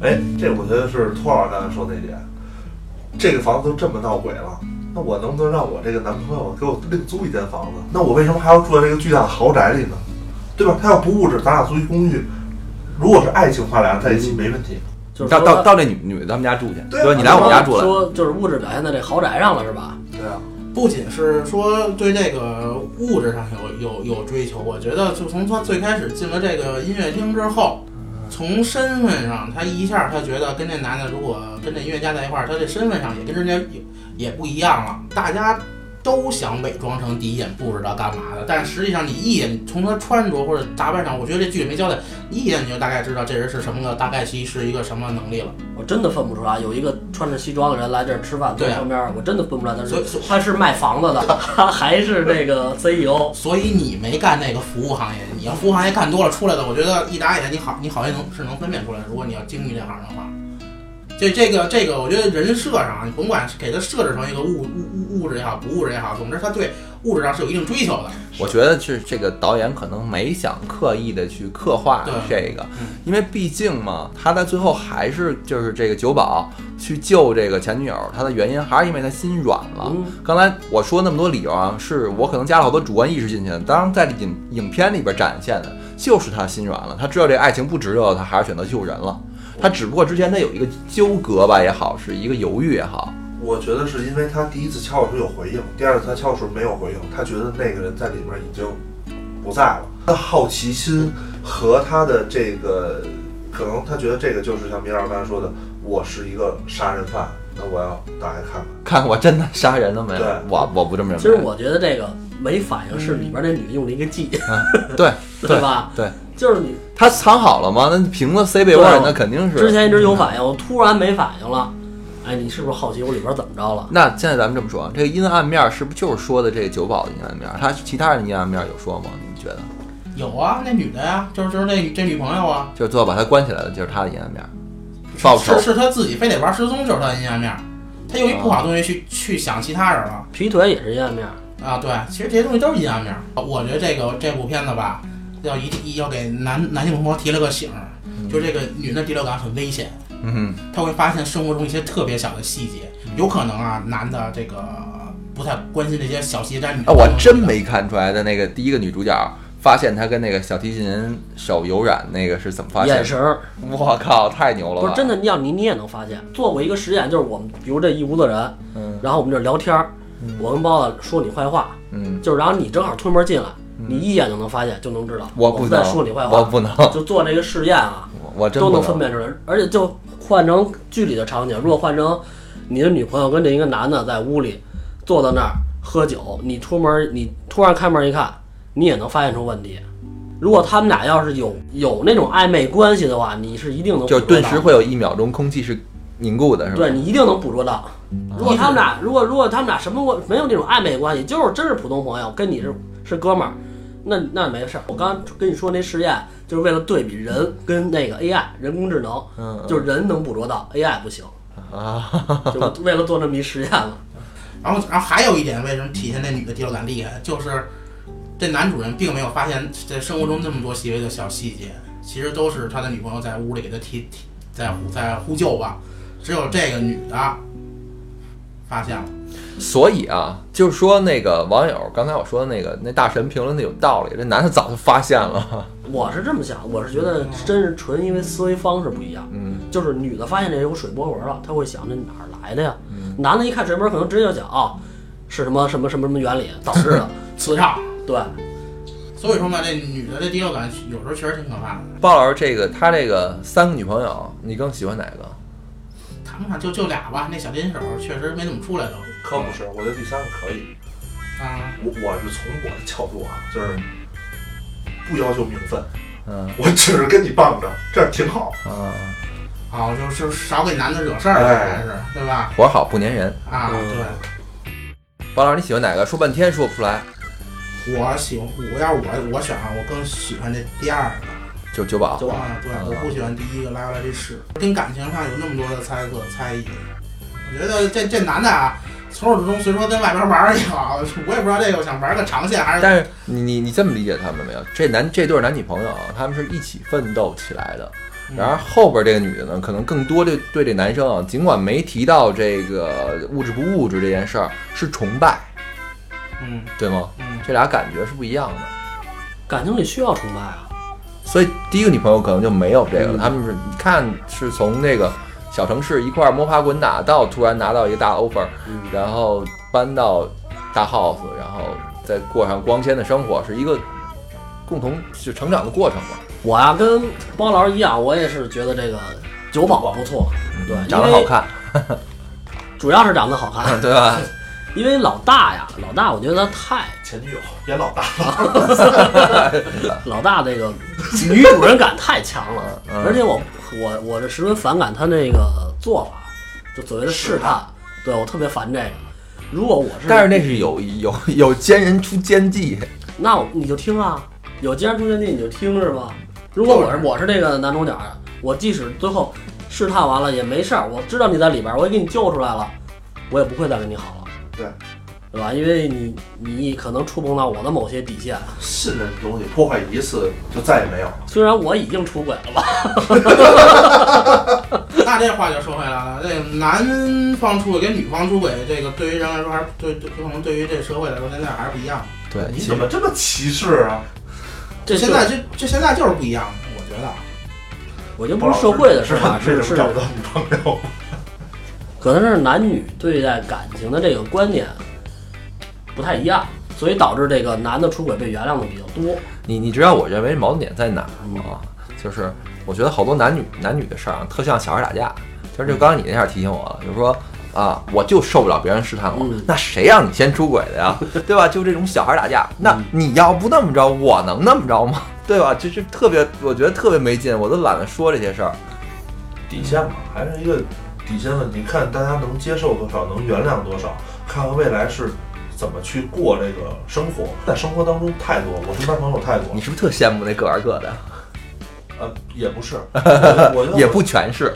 哎，这我觉得是托老师刚才说那点，这个房子都这么闹鬼了，那我能不能让我这个男朋友给我另租一间房子？那我为什么还要住在这个巨大的豪宅里呢？对吧？他要不物质，咱俩租一公寓。如果是爱情话，俩人在一起没问题。就是到到到那女女的他们家住去，对？你来我们家住来，说就是物质表现在这豪宅上了，是吧？不仅是说对这个物质上有有有追求，我觉得就从他最开始进了这个音乐厅之后，从身份上，他一下他觉得跟这男的如果跟这音乐家在一块儿，他这身份上也跟人家也也不一样了。大家都想伪装成第一眼不知道干嘛的，但实际上你一眼从他穿着或者打扮上，我觉得这剧里没交代，你一眼你就大概知道这人是什么个，大概其是一个什么能力了。我真的分不出来，有一个穿着西装的人来这儿吃饭，坐对啊旁边，我真的分不出来他是他是卖房子的，他还是那个 E CEO。所以你没干那个服务行业，你要服务行业干多了出来的，我觉得一打眼你好，你好像能是能分辨出来。如果你要精于这行的话，这这个这个，我觉得人设上，你甭管是给他设置成一个物物物物质也好，不物质也好，总之他对物质上是有一定追求的。我觉得是这个导演可能没想刻意的去刻画这个嗯，因为毕竟嘛，他在最后还是就是这个酒保去救这个前女友，他的原因还是因为他心软了。嗯刚才我说那么多理由啊，是我可能加了好多主观意识进去的。当然，在影影片里边展现的就是他心软了，他知道这爱情不值得，他还是选择救人了。他只不过之前他有一个纠葛吧也好，是一个犹豫也好，我觉得是因为他第一次敲的时候有回应，第二次他敲的时候没有回应，他觉得那个人在里面已经不在了。他的好奇心和他的这个，可能他觉得这个就是像米老师刚才说的，我是一个杀人犯，那我要打开看看。看我真的杀人了没有对？我我不这么认为。其实我觉得这个没反应是里边那女的用了一个计，对对吧？对，就是你他藏好了吗？那瓶子塞被窝里，那肯定是。之前一直有反应，我突然没反应了，哎，你是不是好奇我里边怎么着了？那现在咱们这么说，这个阴暗面是不是就是说的这个酒保的阴暗面？他其他人的阴暗面有说吗？你们觉得？有啊，那女的呀，就是就是那这女朋友啊，就是最后把他关起来的，就是他的阴暗面，报仇是是他自己非得玩失踪，就是他的阴暗面。他用一不好的东西去去想其他人了。劈腿也是阴暗面，啊，对，其实这些东西都是阴暗面儿。我觉得这个这部片子吧，要一定要给男男性同胞提了个醒儿，就这个女人的第六感很危险，嗯哼，她会发现生活中一些特别小的细节，有可能啊，男的这个不太关心这些小细节，但女的啊，我真没看出来的那个第一个女主角发现他跟那个小提琴手有染那个是怎么发现的？眼神儿。我靠，太牛了吧！不是真的，你要你你也能发现。做过一个实验，就是我们比如这一屋子人，嗯。然后我们这聊天儿，我跟包子说你坏话，嗯，就是然后你正好推门进来，你一眼就能发现，就能知道我不能们在说你坏话，我不能，就做这个试验啊，我真不都能分辨出来。而且就换成剧里的场景，如果换成你的女朋友跟这一个男的在屋里坐到那儿喝酒，你出门你突然开门一看，你也能发现出问题。如果他们俩要是有有那种暧昧关系的话，你是一定能就顿时会有一秒钟空气是凝固的，是吧？对你一定能捕捉到。如果他们俩，如果如果他们俩什么关没有那种暧昧关系，就是真是普通朋友，跟你是是哥们儿，那那没事儿。我刚刚跟你说那实验，就是为了对比人跟那个 AI 人工智能，嗯，就是人能捕捉到，AI 不行，啊，就为了做这么一实验了。然后，然后还有一点，为什么体现那女的第六感厉害，就是这男主人并没有发现在生活中那么多细微的小细节，其实都是他的女朋友在屋里给他提提在呼在呼救吧，只有这个女的发现了。所以啊，就是说那个网友刚才我说的那个那大神评论的有道理，这男的早就发现了，我是这么想，我是觉得真是纯因为思维方式不一样。嗯，就是女的发现这有水波纹了，她会想这哪儿来的呀？男的一看水波纹，可能直接就想哦，是什么什么什么什么原理导致的。磁场，对，所以说嘛，这女的这第六感有时候确实挺可怕的。鲍老师这个他这个三个女朋友，你更喜欢哪个？谈不上就就俩吧，那小金手确实没怎么出来都。可不是，我觉得第三个可以。啊，我我是从我的角度啊，就是不要求名分，嗯我只是跟你傍着，这样挺好。啊，哦，就就少给男的惹事儿，哎还是对吧？活好不粘人。啊，嗯对，包老师，你喜欢哪个？说半天说不出来。我喜欢，我要是我我选啊，我更喜欢这第二个。就九保。九保啊，对，我不喜欢第一个拉过来这事，跟感情上有那么多的猜测猜疑。我觉得这这男的啊，从始至终虽说跟外边玩儿也好，我也不知道这个想玩个长线还是。但是你你你这么理解他们没有？这男这对男女朋友啊，他们是一起奋斗起来的。嗯然而后边这个女的呢，可能更多的对这男生啊，尽管没提到这个物质不物质这件事儿，是崇拜，嗯对吗？嗯，这俩感觉是不一样的。感情里需要崇拜啊。所以第一个女朋友可能就没有这个了，嗯他们是你看是从那个小城市一块儿摸爬滚打，到突然拿到一个大 offer，嗯然后搬到大 house，然后再过上光鲜的生活，是一个共同就成长的过程嘛。我呀、跟包老师一样，我也是觉得这个九保不错，对，长得好，看，主要是长得好看。对吧？因为老大呀，老大，我觉得他太前女友演老大了，老大这个女主人感太强了，嗯。而且我我我这十分反感他那个做法，就所谓的试探，对我特别烦这个。如果我是，但是那是有有有奸人出奸计，那我你就听啊，有奸人出奸计你就听是吧？如果我是。我是这个男主角，我即使最后试探完了也没事儿，我知道你在里边儿，我也给你救出来了，我也不会再跟你好了，对对吧？因为你你可能触碰到我的某些底线，信任这东西破坏一次就再也没有了。虽然我已经出轨了吧，那这话就说回来了，这个男方出轨跟女方出轨，这个对于人来说还是对对，可能对于这社会来说，现在还是不一样的。对，你怎么这么歧视啊？这现在这这现在就是不一样，我觉得。我觉得不是社会的事是吧，是是为什么找不到女朋友？可能是男女对待感情的这个观念不太一样，所以导致这个男的出轨被原谅的比较多。你你知道我认为矛盾点在哪儿吗？就是我觉得好多男女男女的事儿啊，特像小孩打架。就是就刚才你那下提醒我了，就是说啊，我就受不了别人试探我，嗯那谁让你先出轨的呀？对吧？就这种小孩打架，那你要不那么着，我能那么着吗？对吧？就是特别，我觉得特别没劲，我都懒得说这些事儿。底线嘛，还是一个底线问题，看大家能接受多少，能原谅多少，看看未来是怎么去过这个生活。在生活当中太多，我身边朋友太多你，是不是特羡慕那各玩各的？呃，也不是，我也不全是。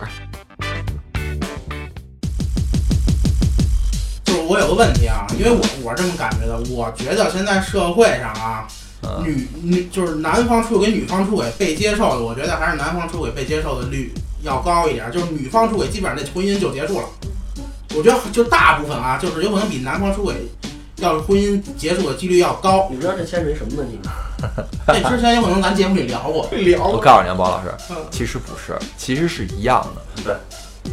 就是我有个问题啊，因为我我是这么感觉的，我觉得现在社会上啊，嗯女女就是男方出轨跟女方出轨被接受的，我觉得还是男方出轨被接受的率要高一点，就是女方出轨基本上这婚姻就结束了。我觉得就大部分啊，就是有可能比男方出轨要是婚姻结束的几率要高。你知道这牵扯一什么问题吗？这之前有可能咱节目里聊过，聊过。我告诉你啊，包老师嗯，其实不是，其实是一样的。对。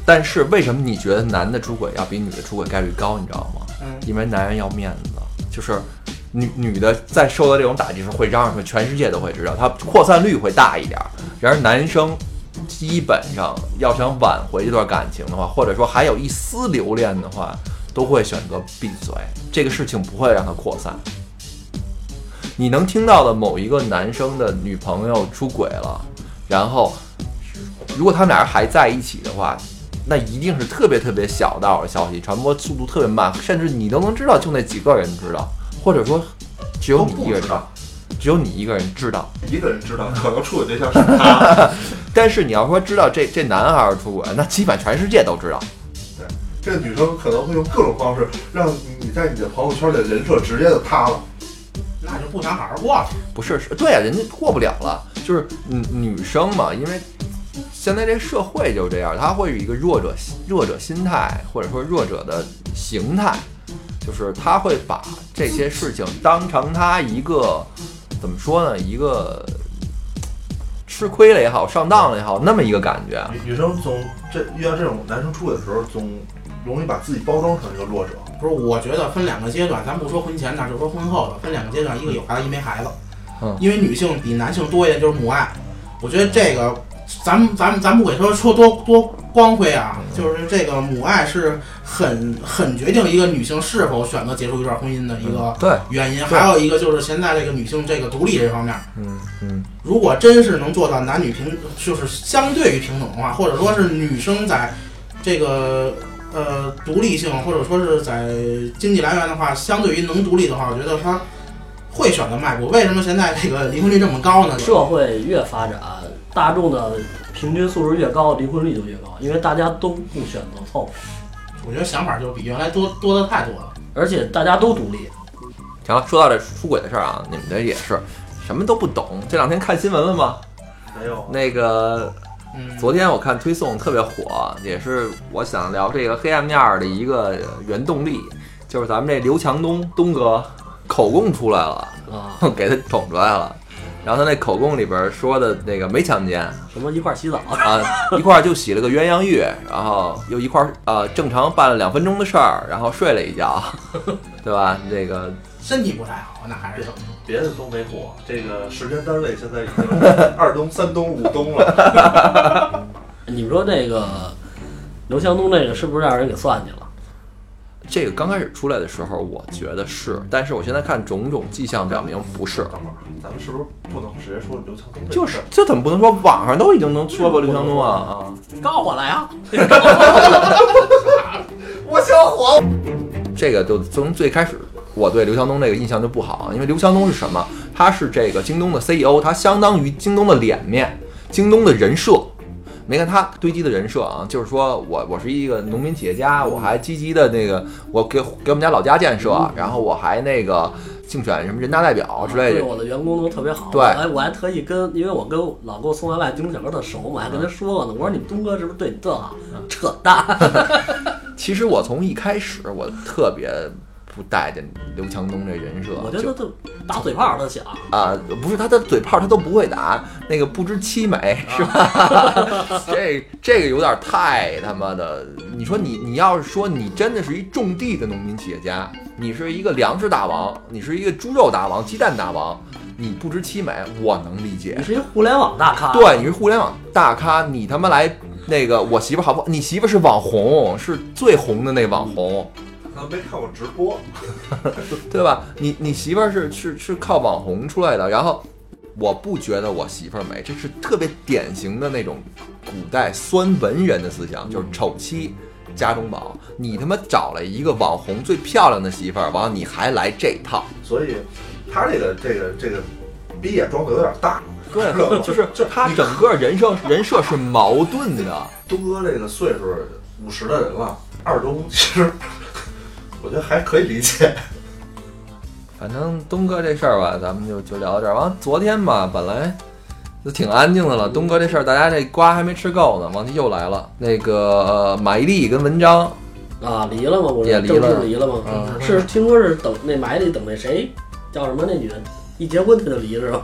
但是为什么你觉得男的出轨要比女的出轨概率高？你知道吗？嗯，因为男人要面子，就是女女的在受到这种打击时会嚷嚷出来，全世界都会知道，它扩散率会大一点儿。然而男生基本上要想挽回这段感情的话，或者说还有一丝留恋的话，都会选择闭嘴，这个事情不会让它扩散。你能听到的某一个男生的女朋友出轨了，然后如果他们俩人还在一起的话，那一定是特别特别小道的消息，传播速度特别慢，甚至你都能知道，就那几个人知道，或者说只有你一个人知道，只有你一个人知道。一个人知道可能出轨对象是他。但是你要说知道这这男孩儿出轨，那基本全世界都知道。这个女生可能会用各种方式让你在你的朋友圈里的人设直接就塌了。那就不想好好过了。不是，是对啊，人家过不了了。就是女女生嘛，因为现在这社会就是这样，她会有一个弱者弱者心态，或者说弱者的形态，就是她会把这些事情当成她一个怎么说呢，一个吃亏了也好，上当了也好，那么一个感觉。女女生总这遇到这种男生出轨的时候，总容易把自己包装成一个弱者。不是，我觉得分两个阶段，咱不说婚前的，就说婚后的，分两个阶段，一个有孩子，一没孩子。嗯。因为女性比男性多一点就是母爱，我觉得这个咱们咱们咱不给说说多多光辉啊，就是这个母爱是很很决定一个女性是否选择结束一段婚姻的一个对，原因。还有一个就是现在这个女性这个独立这方面，嗯嗯，如果真是能做到男女平，就是相对于平等的话，或者说是女生在这个呃独立性，或者说是在经济来源的话，相对于能独立的话，我觉得他会选择迈步。为什么现在这个离婚率这么高呢？社会越发展，大众的平均素质越高，离婚率就越高，因为大家都不选择凑合，我觉得想法就比原来多多的太多了。而且大家都独立。行了，说到这出轨的事儿啊，你们这也是什么都不懂。这两天看新闻了吗？没有，那个嗯，昨天我看推送特别火，也是我想聊这个黑暗面儿的一个原动力，就是咱们这刘强东东哥口供出来了，啊，给他捅出来了。然后他那口供里边说的那个没强奸什么一块儿洗澡，啊，一块儿就洗了个鸳鸯浴，然后又一块儿呃正常办了两分钟的事儿，然后睡了一觉，对吧？这个身体不太好，那还是有别的都没火，这个时间单位现在已经二冬、三冬、五冬了。你们说这个刘强东这个是不是让人给算计了？这个刚开始出来的时候，我觉得是，但是我现在看种种迹象表明不是。等会儿，咱们是不是不能直接说刘强东就是，这怎么不能说？网上都已经能说过刘强东啊啊！告我来啊！我想火。这个就从最开始，我对刘强东这个印象就不好，因为刘强东是什么？他是这个京东的 CEO，他相当于京东的脸面，京东的人设。没看他堆积的人设啊，就是说我我是一个农民企业家，我还积极的那个，我给给我们家老家建设，然后我还那个竞选什么人大代表之类的。对我的员工都特别好。对哎，我还特意跟，因为我跟老给我送外卖京东小哥特熟嘛，还跟他说过呢。我说你们东哥是不是对你特好？扯淡！其实我从一开始我特别不待见刘强东这人设，我觉得他打嘴炮他想，啊、不是他的嘴炮他都不会打，那个不知其美是吧？这这个有点太他妈的，你说你你要是说你真的是一种地的农民企业家，你是一个粮食大王，你是一个猪肉大王、鸡蛋大王，你不知其美，我能理解你。是一互联网大咖。对，你是互联网大咖，你他妈来那个我媳妇好不好？你媳妇是网红，是最红的那网红。可能没看过直播，对吧？你你媳妇儿是是是靠网红出来的，然后我不觉得我媳妇儿美，这是特别典型的那种古代酸文人的思想，就是丑妻家中宝。你他妈找了一个网红最漂亮的媳妇儿，完了你还来这套，所以他这个这个这个逼眼装的有点大。对，就是就他整个人设人设是矛盾的。东哥这个岁数五十的人了，二中其实我觉得还可以理解。反正东哥这事儿吧，咱们就就聊到这儿。完了，昨天吧，本来就挺安静的了。东哥这事儿，大家这瓜还没吃够呢，王琦又来了。那个呃马伊琍跟文章，啊，离了吗？不是也离了正式离了吗？嗯是听说是等那马伊琍等那谁叫什么那女的，一结婚他就离是吧？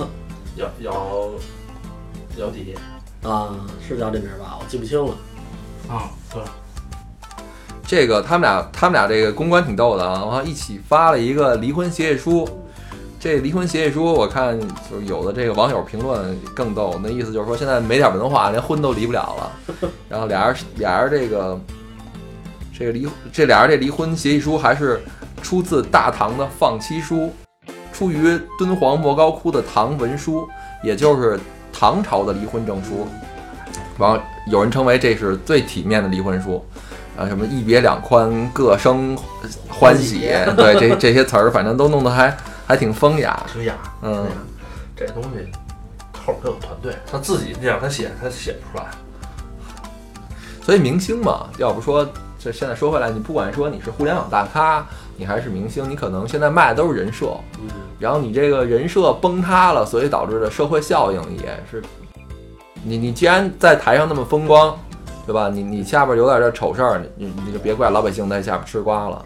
姚姚姚笛，啊，是叫这名儿吧？我记不清了。啊，对，这个他们俩他们俩这个公关挺逗的啊，然后一起发了一个离婚协议书。这离婚协议书，我看就是有的这个网友评论更逗，那意思就是说现在没点文化，连婚都离不了了。然后俩人俩人这个这个离这俩人这离婚协议书还是出自大唐的放妻书，出于敦煌莫高窟的唐文书，也就是唐朝的离婚证书。完了，有人称为这是最体面的离婚书。啊，什么一别两宽，各生欢喜，对这这些词儿，反正都弄得还还挺风雅。挺雅。嗯，这东西后边他有团队，他自己你让他写，他写不出来。所以明星嘛，要不说这现在说回来，你不管说你是互联网大咖，你还是明星，你可能现在卖的都是人设，嗯，然后你这个人设崩塌了，所以导致的社会效应也是，你你既然在台上那么风光，对吧？你你下边有点这丑事儿，你你你就别怪老百姓在下边吃瓜了。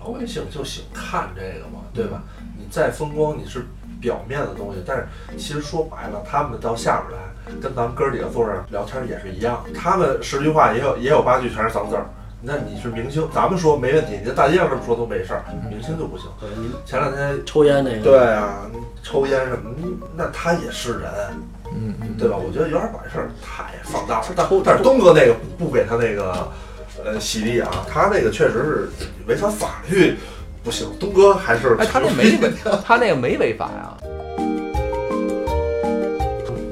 老百姓就喜欢看这个嘛，对吧？你再风光，你是表面的东西，但是其实说白了，他们到下边来，跟咱们哥儿几个坐这儿聊天也是一样，他们十句话也有也有八句全是脏字儿。那你是明星，咱们说没问题，你在大街上这么说都没事儿，明星就不行。对，您前两天抽烟那个，对啊，抽烟什么，那他也是人，嗯嗯，对吧？我觉得有点把这事儿太放大了。但但是东哥那个不给他那个呃洗地啊，他那个确实是违反法律，不行。东哥还是哎，他那没违，他那个没违法呀。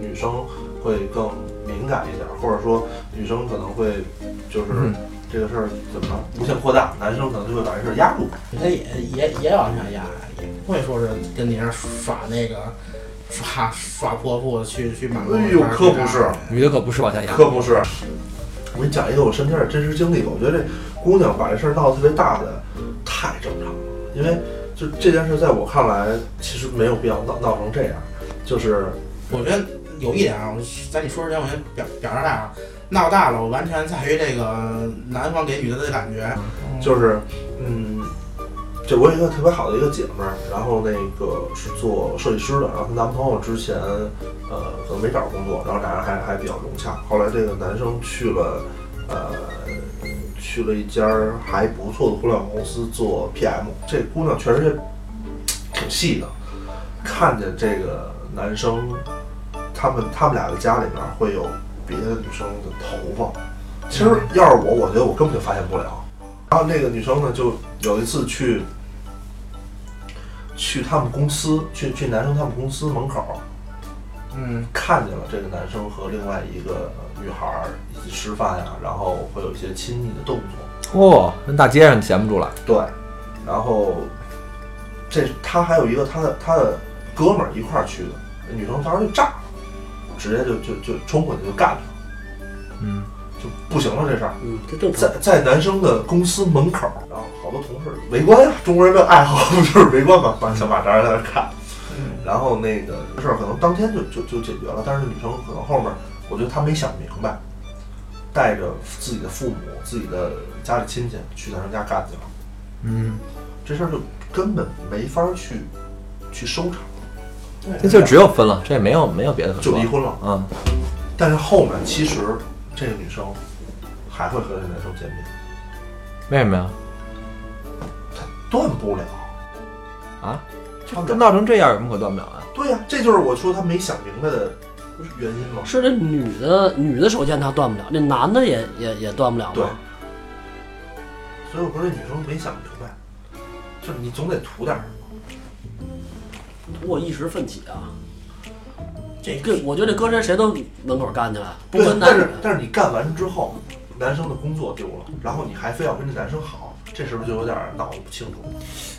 女生会更敏感一点，或者说女生可能会就是嗯这个事儿怎么无限扩大，男生可能就会把这事儿压住。他也也也往下压，也不会说是跟你那耍那个耍耍泼妇去去满足。哎呦，可不是，女的可不是往下压，可不是。我给你讲一个我身边的真实经历吧，我觉得这姑娘把这事儿闹得特别大的，太正常了。因为就这件事，在我看来，其实没有必要闹闹成这样。就是我觉得有一点啊，在你说之前，我先表表达大了，闹大了，我完全在于这个男方给女的的感觉，就是，嗯，就我有一个特别好的一个姐们儿，然后那个是做设计师的，然后她男朋友之前，呃，可能没找工作，然后俩人还还比较融洽。后来这个男生去了，呃，去了一家还不错的互联网公司做 PM。这姑娘确实挺细的，看见这个男生，他们他们俩的家里面会有别的女生的头发。其实要是我，我觉得我根本就发现不了。然后那个女生呢，就有一次去去他们公司，去去男生他们公司门口，嗯，看见了这个男生和另外一个女孩儿一起吃饭呀，然后会有一些亲密的动作。哦，跟大街上闲不住了。对，然后这他还有一个他的他的哥们儿一块儿去的，女生当时就炸了，直接就就就冲过去就干了，嗯，就不行了这事儿。嗯，这正常在。在男生的公司门口，然后好多同事围观呀，中国人的爱好不就是围观嘛，把想把这儿在那儿看，然后那个事儿可能当天就就就解决了，但是女生可能后面，我觉得她没想明白，带着自己的父母、自己的家里亲戚去男生家干去了，嗯，这事儿就根本没法儿去去收场，这就只有分了，这也没有没有别的可说就离。婚了。嗯，但是后面其实这个女生还会和这个男生见面，为什么呀？断不了。啊，这闹成这样有什么可断不了啊？对呀、这就是我说她没想明白的原因嘛。是这女的，女的首先她断不了，这男的也也也断不了对吗？所以我说这女生没想明白，就是你总得图点什么。图我一时奋起啊！这个我觉得这搁谁谁都门口干去了，不对分，男女但是。但是你干完之后，男生的工作丢了，然后你还非要跟这男生好，这是不是就有点儿脑子不清楚？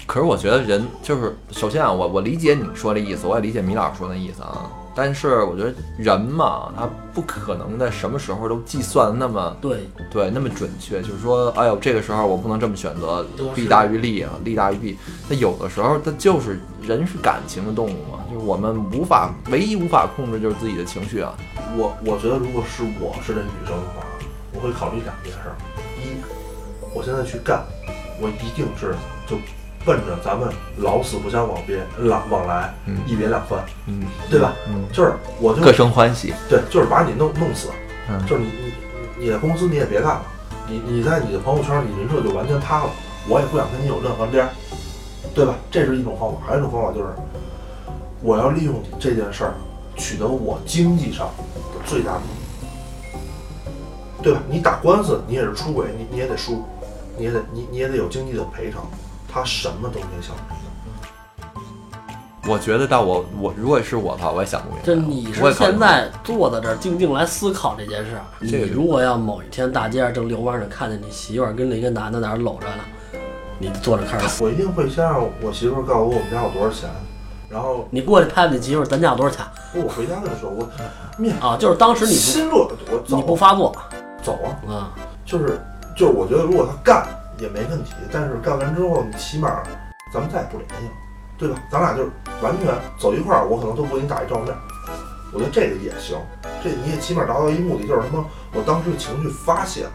可是我觉得人就是，首先啊，我我理解你说这意思，我也理解米老师说那意思啊。但是我觉得人嘛，他不可能在什么时候都计算那么对，对那么准确，就是说，哎呦，这个时候我不能这么选择弊大于利啊，利大于弊。那有的时候，他就是人是感情的动物嘛，就是我们无法唯一无法控制就是自己的情绪啊。我我觉得如果是我是这女生的话，我会考虑两件事儿：一，我现在去干，我一定是就奔着咱们老死不相往别往往来，嗯一别两宽，嗯，对吧？嗯，就是我就各生欢喜。对，就是把你弄弄死，嗯就是你你你的公司你也别干了，你你在你的朋友圈你人设就完全塌了，我也不想跟你有任何边儿，对吧？这是一种方法，还有一种方法就是，我要利用你这件事儿取得我经济上的最大利益，对吧？你打官司你也是出轨，你你也得输，你也得你你也得有经济的赔偿，他什么都没想明白。我觉得但我我如果是我的话，我也想不明白。这你是现在坐在这儿静静来思考这件事儿。你这如果要某一天大街上正遛弯呢，看见你媳妇儿跟另一个男的在那儿搂着呢，你坐着开始死。我一定会先让我媳妇儿告诉我我们家有多少钱，然后你过去拍拍你媳妇儿，咱家有多少钱我回家跟她说，我面啊？就是当时你心若我不你不发作走啊，啊，就是就是我觉得如果他干也没问题，但是干完之后你起码咱们再也不联系了，对吧？咱俩就是完全走一块儿，我可能都不给你打一照面，我觉得这个也行，这你也起码达到一目的，就是什么我当时情绪发泄了，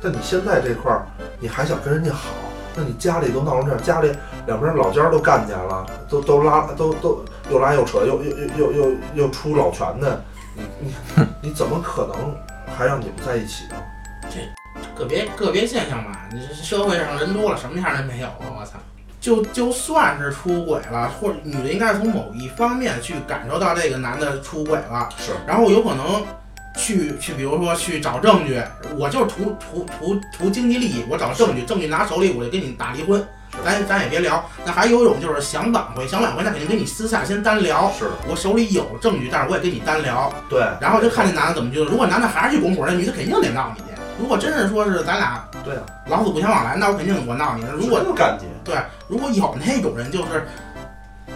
但你现在这块儿你还想跟人家好，那你家里都闹成这样，家里两边老家都干起来了，都都拉都都又拉又扯，又又又又又又出老拳的，你你你怎么可能还让你们在一起呢？这个别个别现象吧，你社会上人多了，什么样人没有啊？我操！就就算是出轨了，或者女的应该是从某一方面去感受到这个男的出轨了，是，然后有可能去去，比如说去找证据，我就是图图图图经济利益，我找证据，证据拿手里我就跟你打离婚，咱咱也别聊。那还有一种就是想挽回，想挽回那肯定跟你私下先单聊，是，我手里有证据，但是我也跟你单聊，对，然后就看这男的怎么就，如果男的还是去拱火，那女的肯定得闹你去。如果真是说是咱俩对啊，老死不相往来，那我肯定我闹你。如果有感觉对，如果有那种人，就是，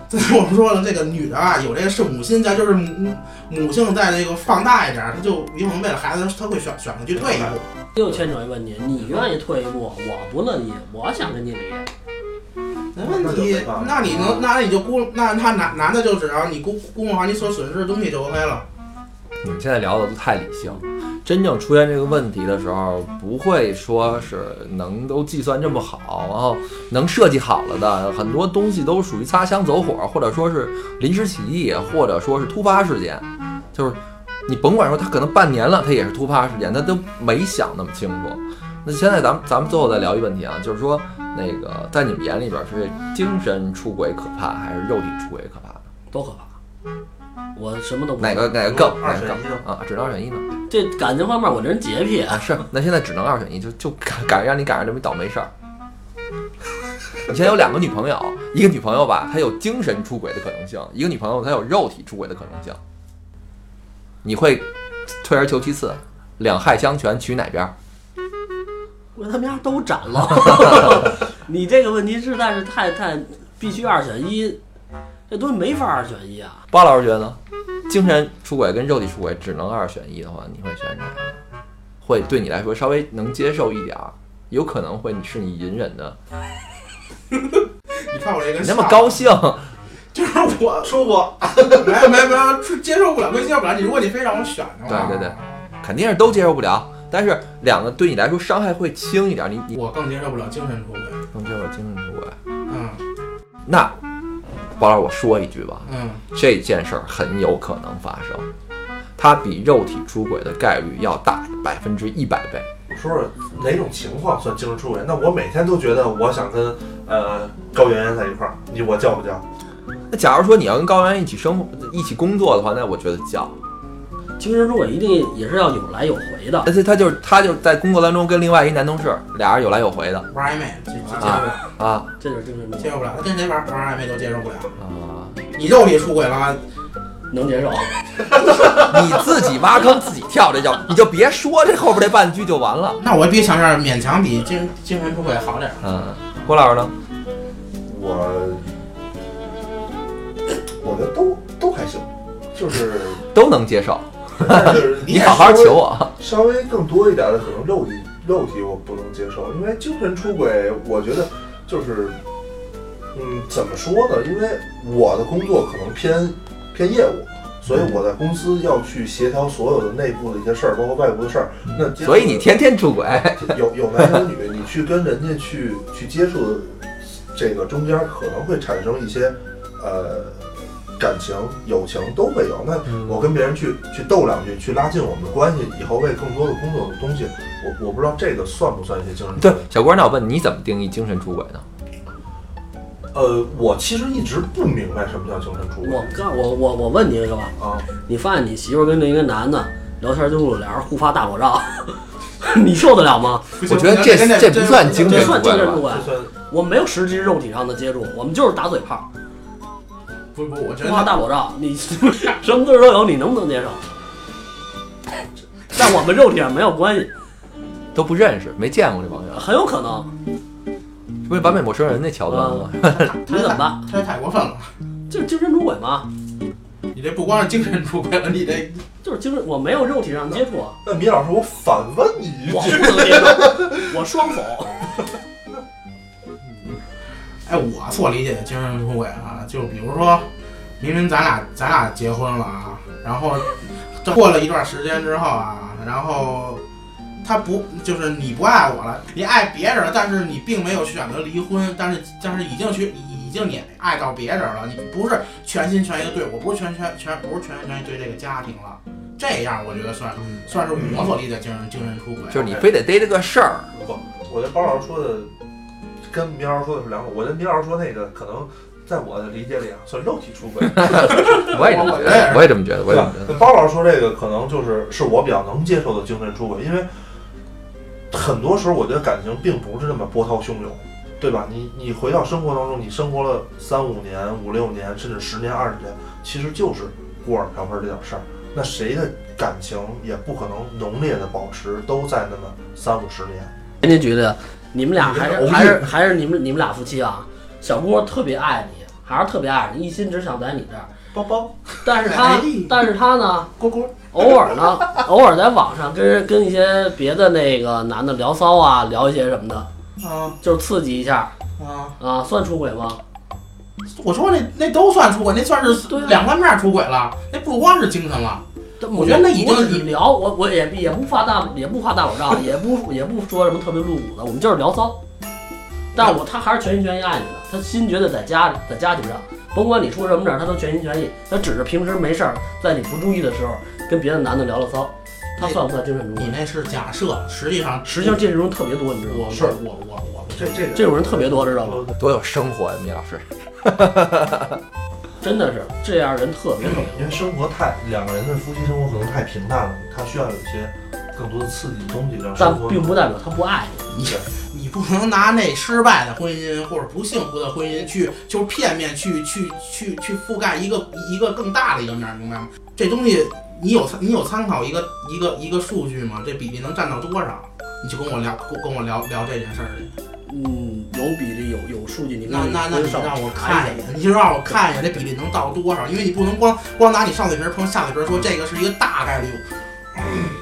就是我们说了，这个女的啊，有这个圣母心，再就是母母性在这个放大一点儿，她就有可能为了孩子，她会选选择去退一步。又牵扯一问题，你愿意退一步，我不乐意，我想跟你离。没问题，那你能，那你就估，那他男男的就只要你估估摸好你所损失的东西就 OK 了。你们现在聊的都太理性，真正出现这个问题的时候，不会说是能都计算这么好，然后能设计好了的，很多东西都属于擦枪走火，或者说是临时起意，或者说是突发事件，就是你甭管说他可能半年了，他也是突发事件，他都没想那么清楚。那现在咱们咱们最后再聊一个问题啊，就是说那个在你们眼里边是精神出轨可怕，还是肉体出轨可怕？多可怕！我什么都不哪个哪个更哪二个更选一呢？啊？只能二选一呢？这感情方面，我这人洁癖。啊，是，那现在只能二选一，就就赶赶让你赶上这么一倒霉事儿。你现在有两个女朋友，一个女朋友吧，她有精神出轨的可能性；一个女朋友她有肉体出轨的可能性。你会退而求其次，两害相权，取哪边儿？我他妈丫都斩了！你这个问题实在是太太必须二选一，这东西没法二选一啊！包老师觉得呢？精神出轨跟肉体出轨只能二选一的话，你会选哪个？会对你来说稍微能接受一点儿，有可能会是你隐忍的。你看我这个 你那么高兴，就是我说我，没没没有接受不了，归接受不了。你如果你非让我选的话，对对对，肯定是都接受不了。但是两个对你来说伤害会轻一点，你你我更接受不了精神出轨。更接受精神出轨。嗯那包老师，我说一句吧，嗯，这件事儿很有可能发生，它比肉体出轨的概率要大百分之一百倍。我说说哪种情况算精神出轨？那我每天都觉得我想跟呃高圆圆在一块儿，你我叫不叫？那假如说你要跟高圆圆一起生活、一起工作的话，那我觉得叫。精神出轨一定也是要有来有回的。而且他就是他就是在工作当中跟另外一男同事俩人有来有回的玩暧昧接受不了，啊这就是精神出轨，接受不了。他跟谁玩玩暧昧都接受不了。啊！你肉体出轨了，能接受。你自己挖坑自己跳，这叫你就别说这后边这半句就完了。那我比想这儿勉强比精精神出轨好点儿。嗯，郭老师呢？我我觉得都都还行，就是都能接受，你好好求我。稍微更多一点的可能肉体肉体我不能接受，因为精神出轨，我觉得就是，嗯，怎么说呢？因为我的工作可能偏偏业务，所以我在公司要去协调所有的内部的一些事儿，包括外部的事儿。那所以你天天出轨，有有男有女，你去跟人家去去接触，这个中间可能会产生一些呃感情、友情都会有。那我跟别人去去斗两句，去拉近我们的关系，以后为更多的工作的东西，我我不知道这个算不算一些精神出对？小郭，那我问你，怎么定义精神出轨呢？呃，我其实一直不明白什么叫精神出轨我告我我我问你一个吧，啊。你发现你媳妇儿跟另一个男的聊天记录，俩人互发大裸照，你受得了吗？我觉得这这不算精神出轨吧算精神出？轨我们没有实际肉体上的接触，我们就是打嘴炮，不不，我觉得大裸照，你 什么字儿都有，你能不能接受？但我们肉体上没有关系，都不认识，没见过这帮人，很有可能。这不是完美陌生人那桥段吗？你怎么办？这也太过分了。就是精神出轨嘛，你这不光是精神出轨了，你这就是精神，我没有肉体上接触，那米老师，我反问你一我句，不能接受，我双否。哎，我所理解的精神出轨啊，就比如说，明明咱俩咱俩结婚了啊，然后这过了一段时间之后啊，然后他不就是你不爱我了，你爱别人了，但是你并没有选择离婚，但是但是已经去已经你爱到别人了，你不是全心全意的对我，不是全全全不是全心全意对这个家庭了，这样我觉得算算是我所理解的精神精神出轨，就是你非得逮着个事儿，不，我觉得包老师说的跟米老师说的是两种。我跟米老师说那个，可能在我的理解里啊，算肉体出轨，我也这么觉得，我也我也这么觉得，我也这么觉？得。包老师说这个，可能就是是我比较能接受的精神出轨，因为很多时候我觉得感情并不是那么波涛汹涌，对吧？你你回到生活当中，你生活了三五年、五六年，甚至十年、二十年，其实就是锅碗瓢盆这点事儿。那谁的感情也不可能浓烈的保持都在那么三五十年。给你举例，你们俩还是还是还是你们你们俩夫妻啊？小郭特别爱你，还是特别爱你，一心只想在你这儿。包包，但是他哎，但是他呢，郭郭，偶尔呢，偶尔在网上跟跟一些别的那个男的聊骚啊，聊一些什么的，啊就是刺激一下啊！啊，算出轨吗？我说那那都算出轨，那算是两方面出轨了，那不光是精神了。但我觉得那已经我只聊，我我也也不发大也不发大裸照，也不也不说什么特别露骨的，我们就是聊骚。但是我他还是全心全意爱你的，他心觉得在家里在家庭上，甭管你出什么事儿，他都全心全意。他只是平时没事儿，在你不注意的时候跟别的男的聊聊骚，他算不算精神出轨？你那是假设，实际上实际上这种人特别多，你知道吗？我是我我我这这这种人特别多，知道吗？多有生活呀，米老师。真的是这样人特别特别因为生活太两个人的夫妻生活可能太平淡了，他需要有一些更多的刺激的东西让但生活。并不代表他不爱你。对你不能拿那失败的婚姻或者不幸福的婚姻去，就是片面去去去去覆盖一个一个更大的一个面儿，明白吗？这东西你有参你有参考一个一个一个数据吗？这比例能占到多少？你就跟我聊跟跟我聊聊这件事儿去。嗯，有比例有有数据，你那那那你让我查一下看一眼，你就让我看一眼这比例能到多少？因为你不能光光拿你上嘴皮儿碰下嘴皮说这个是一个大概率。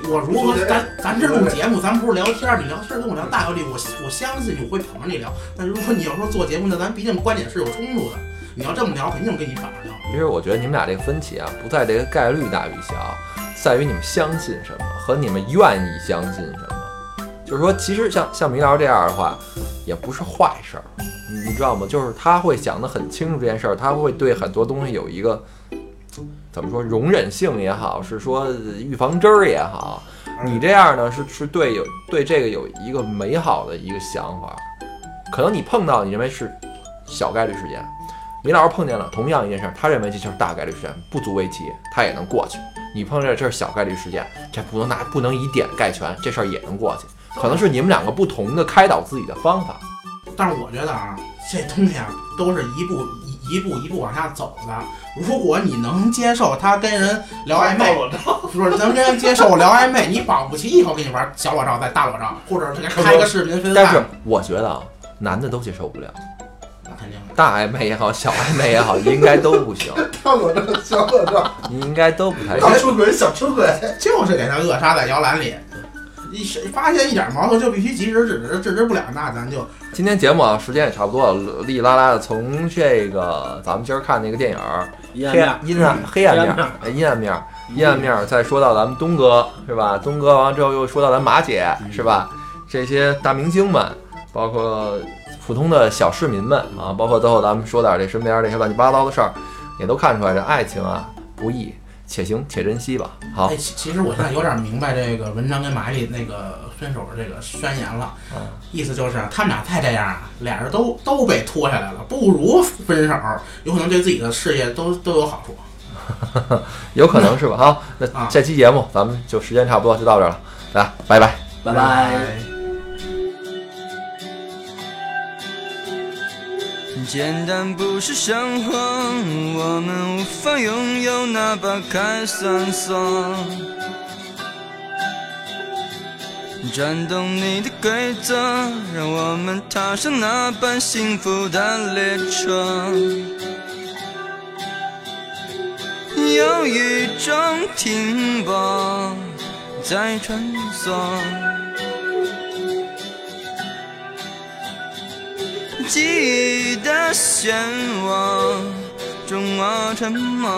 我如何咱咱这录节目，咱不是聊天儿，你聊天儿跟我聊大概率，我我相信我会捧着你聊。但如果你要说做节目，那咱毕竟观点是有冲突的。你要这么聊，肯定跟你反着聊。其实我觉得你们俩这个分歧啊，不在这个概率大与小，在于你们相信什么和你们愿意相信什么。就是说，其实像像明聊这样的话，也不是坏事儿，你你知道吗？就是他会想得很清楚这件事儿，他会对很多东西有一个怎么说容忍性也好，是说预防针儿也好。你这样呢，是是对有对这个有一个美好的一个想法。可能你碰到你认为是小概率事件，米老师碰见了同样一件事儿，他认为这就是大概率事件，不足为奇，他也能过去。你碰见这是小概率事件，这不能拿不能以点概全，这事儿也能过去。可能是你们两个不同的开导自己的方法。但是我觉得啊，这东西啊，都是一步一一步一步往下走的。如果你能接受他跟人聊暧昧，不是能跟人接受聊暧昧，你保不齐以后跟你玩小裸照、再大裸照，或者是开个视频分但是，我觉得啊，男的都接受不了，那肯定。大暧昧也好，小暧昧也好，应该都不行，大裸照、小裸照、你应该都不太大行。出轨、小出轨，就是给他扼杀在摇篮里。一谁发现一点矛盾就必须及时制止，制止不了那咱就今天节目啊，时间也差不多了，哩哩啦啦的从这个咱们今儿看那个电影儿黑阴暗面阴暗黑暗面阴暗面儿，阴暗面儿，再说到咱们东哥是吧？东哥完了之后又说到咱马姐是吧？这些大明星们，包括普通的小市民们啊，包括最后咱们说点这身边这些乱七八糟的事儿，也都看出来这爱情啊不易，且行且珍惜吧。好哎，，其其实我现在有点明白这个文章跟马丽那个分手的这个宣言了，嗯意思就是他们俩再这样啊，俩人都都被拖下来了，不如分手，有可能对自己的事业都都有好处。有可能是吧？好，那啊这期节目咱们就时间差不多就到这儿了，大家拜拜。拜拜。简单不是生活，我们无法拥有那把开酸锁。转动你的规则，让我们踏上那班幸福的列车。有一种停泊在穿梭。记忆的漩涡中，我沉默。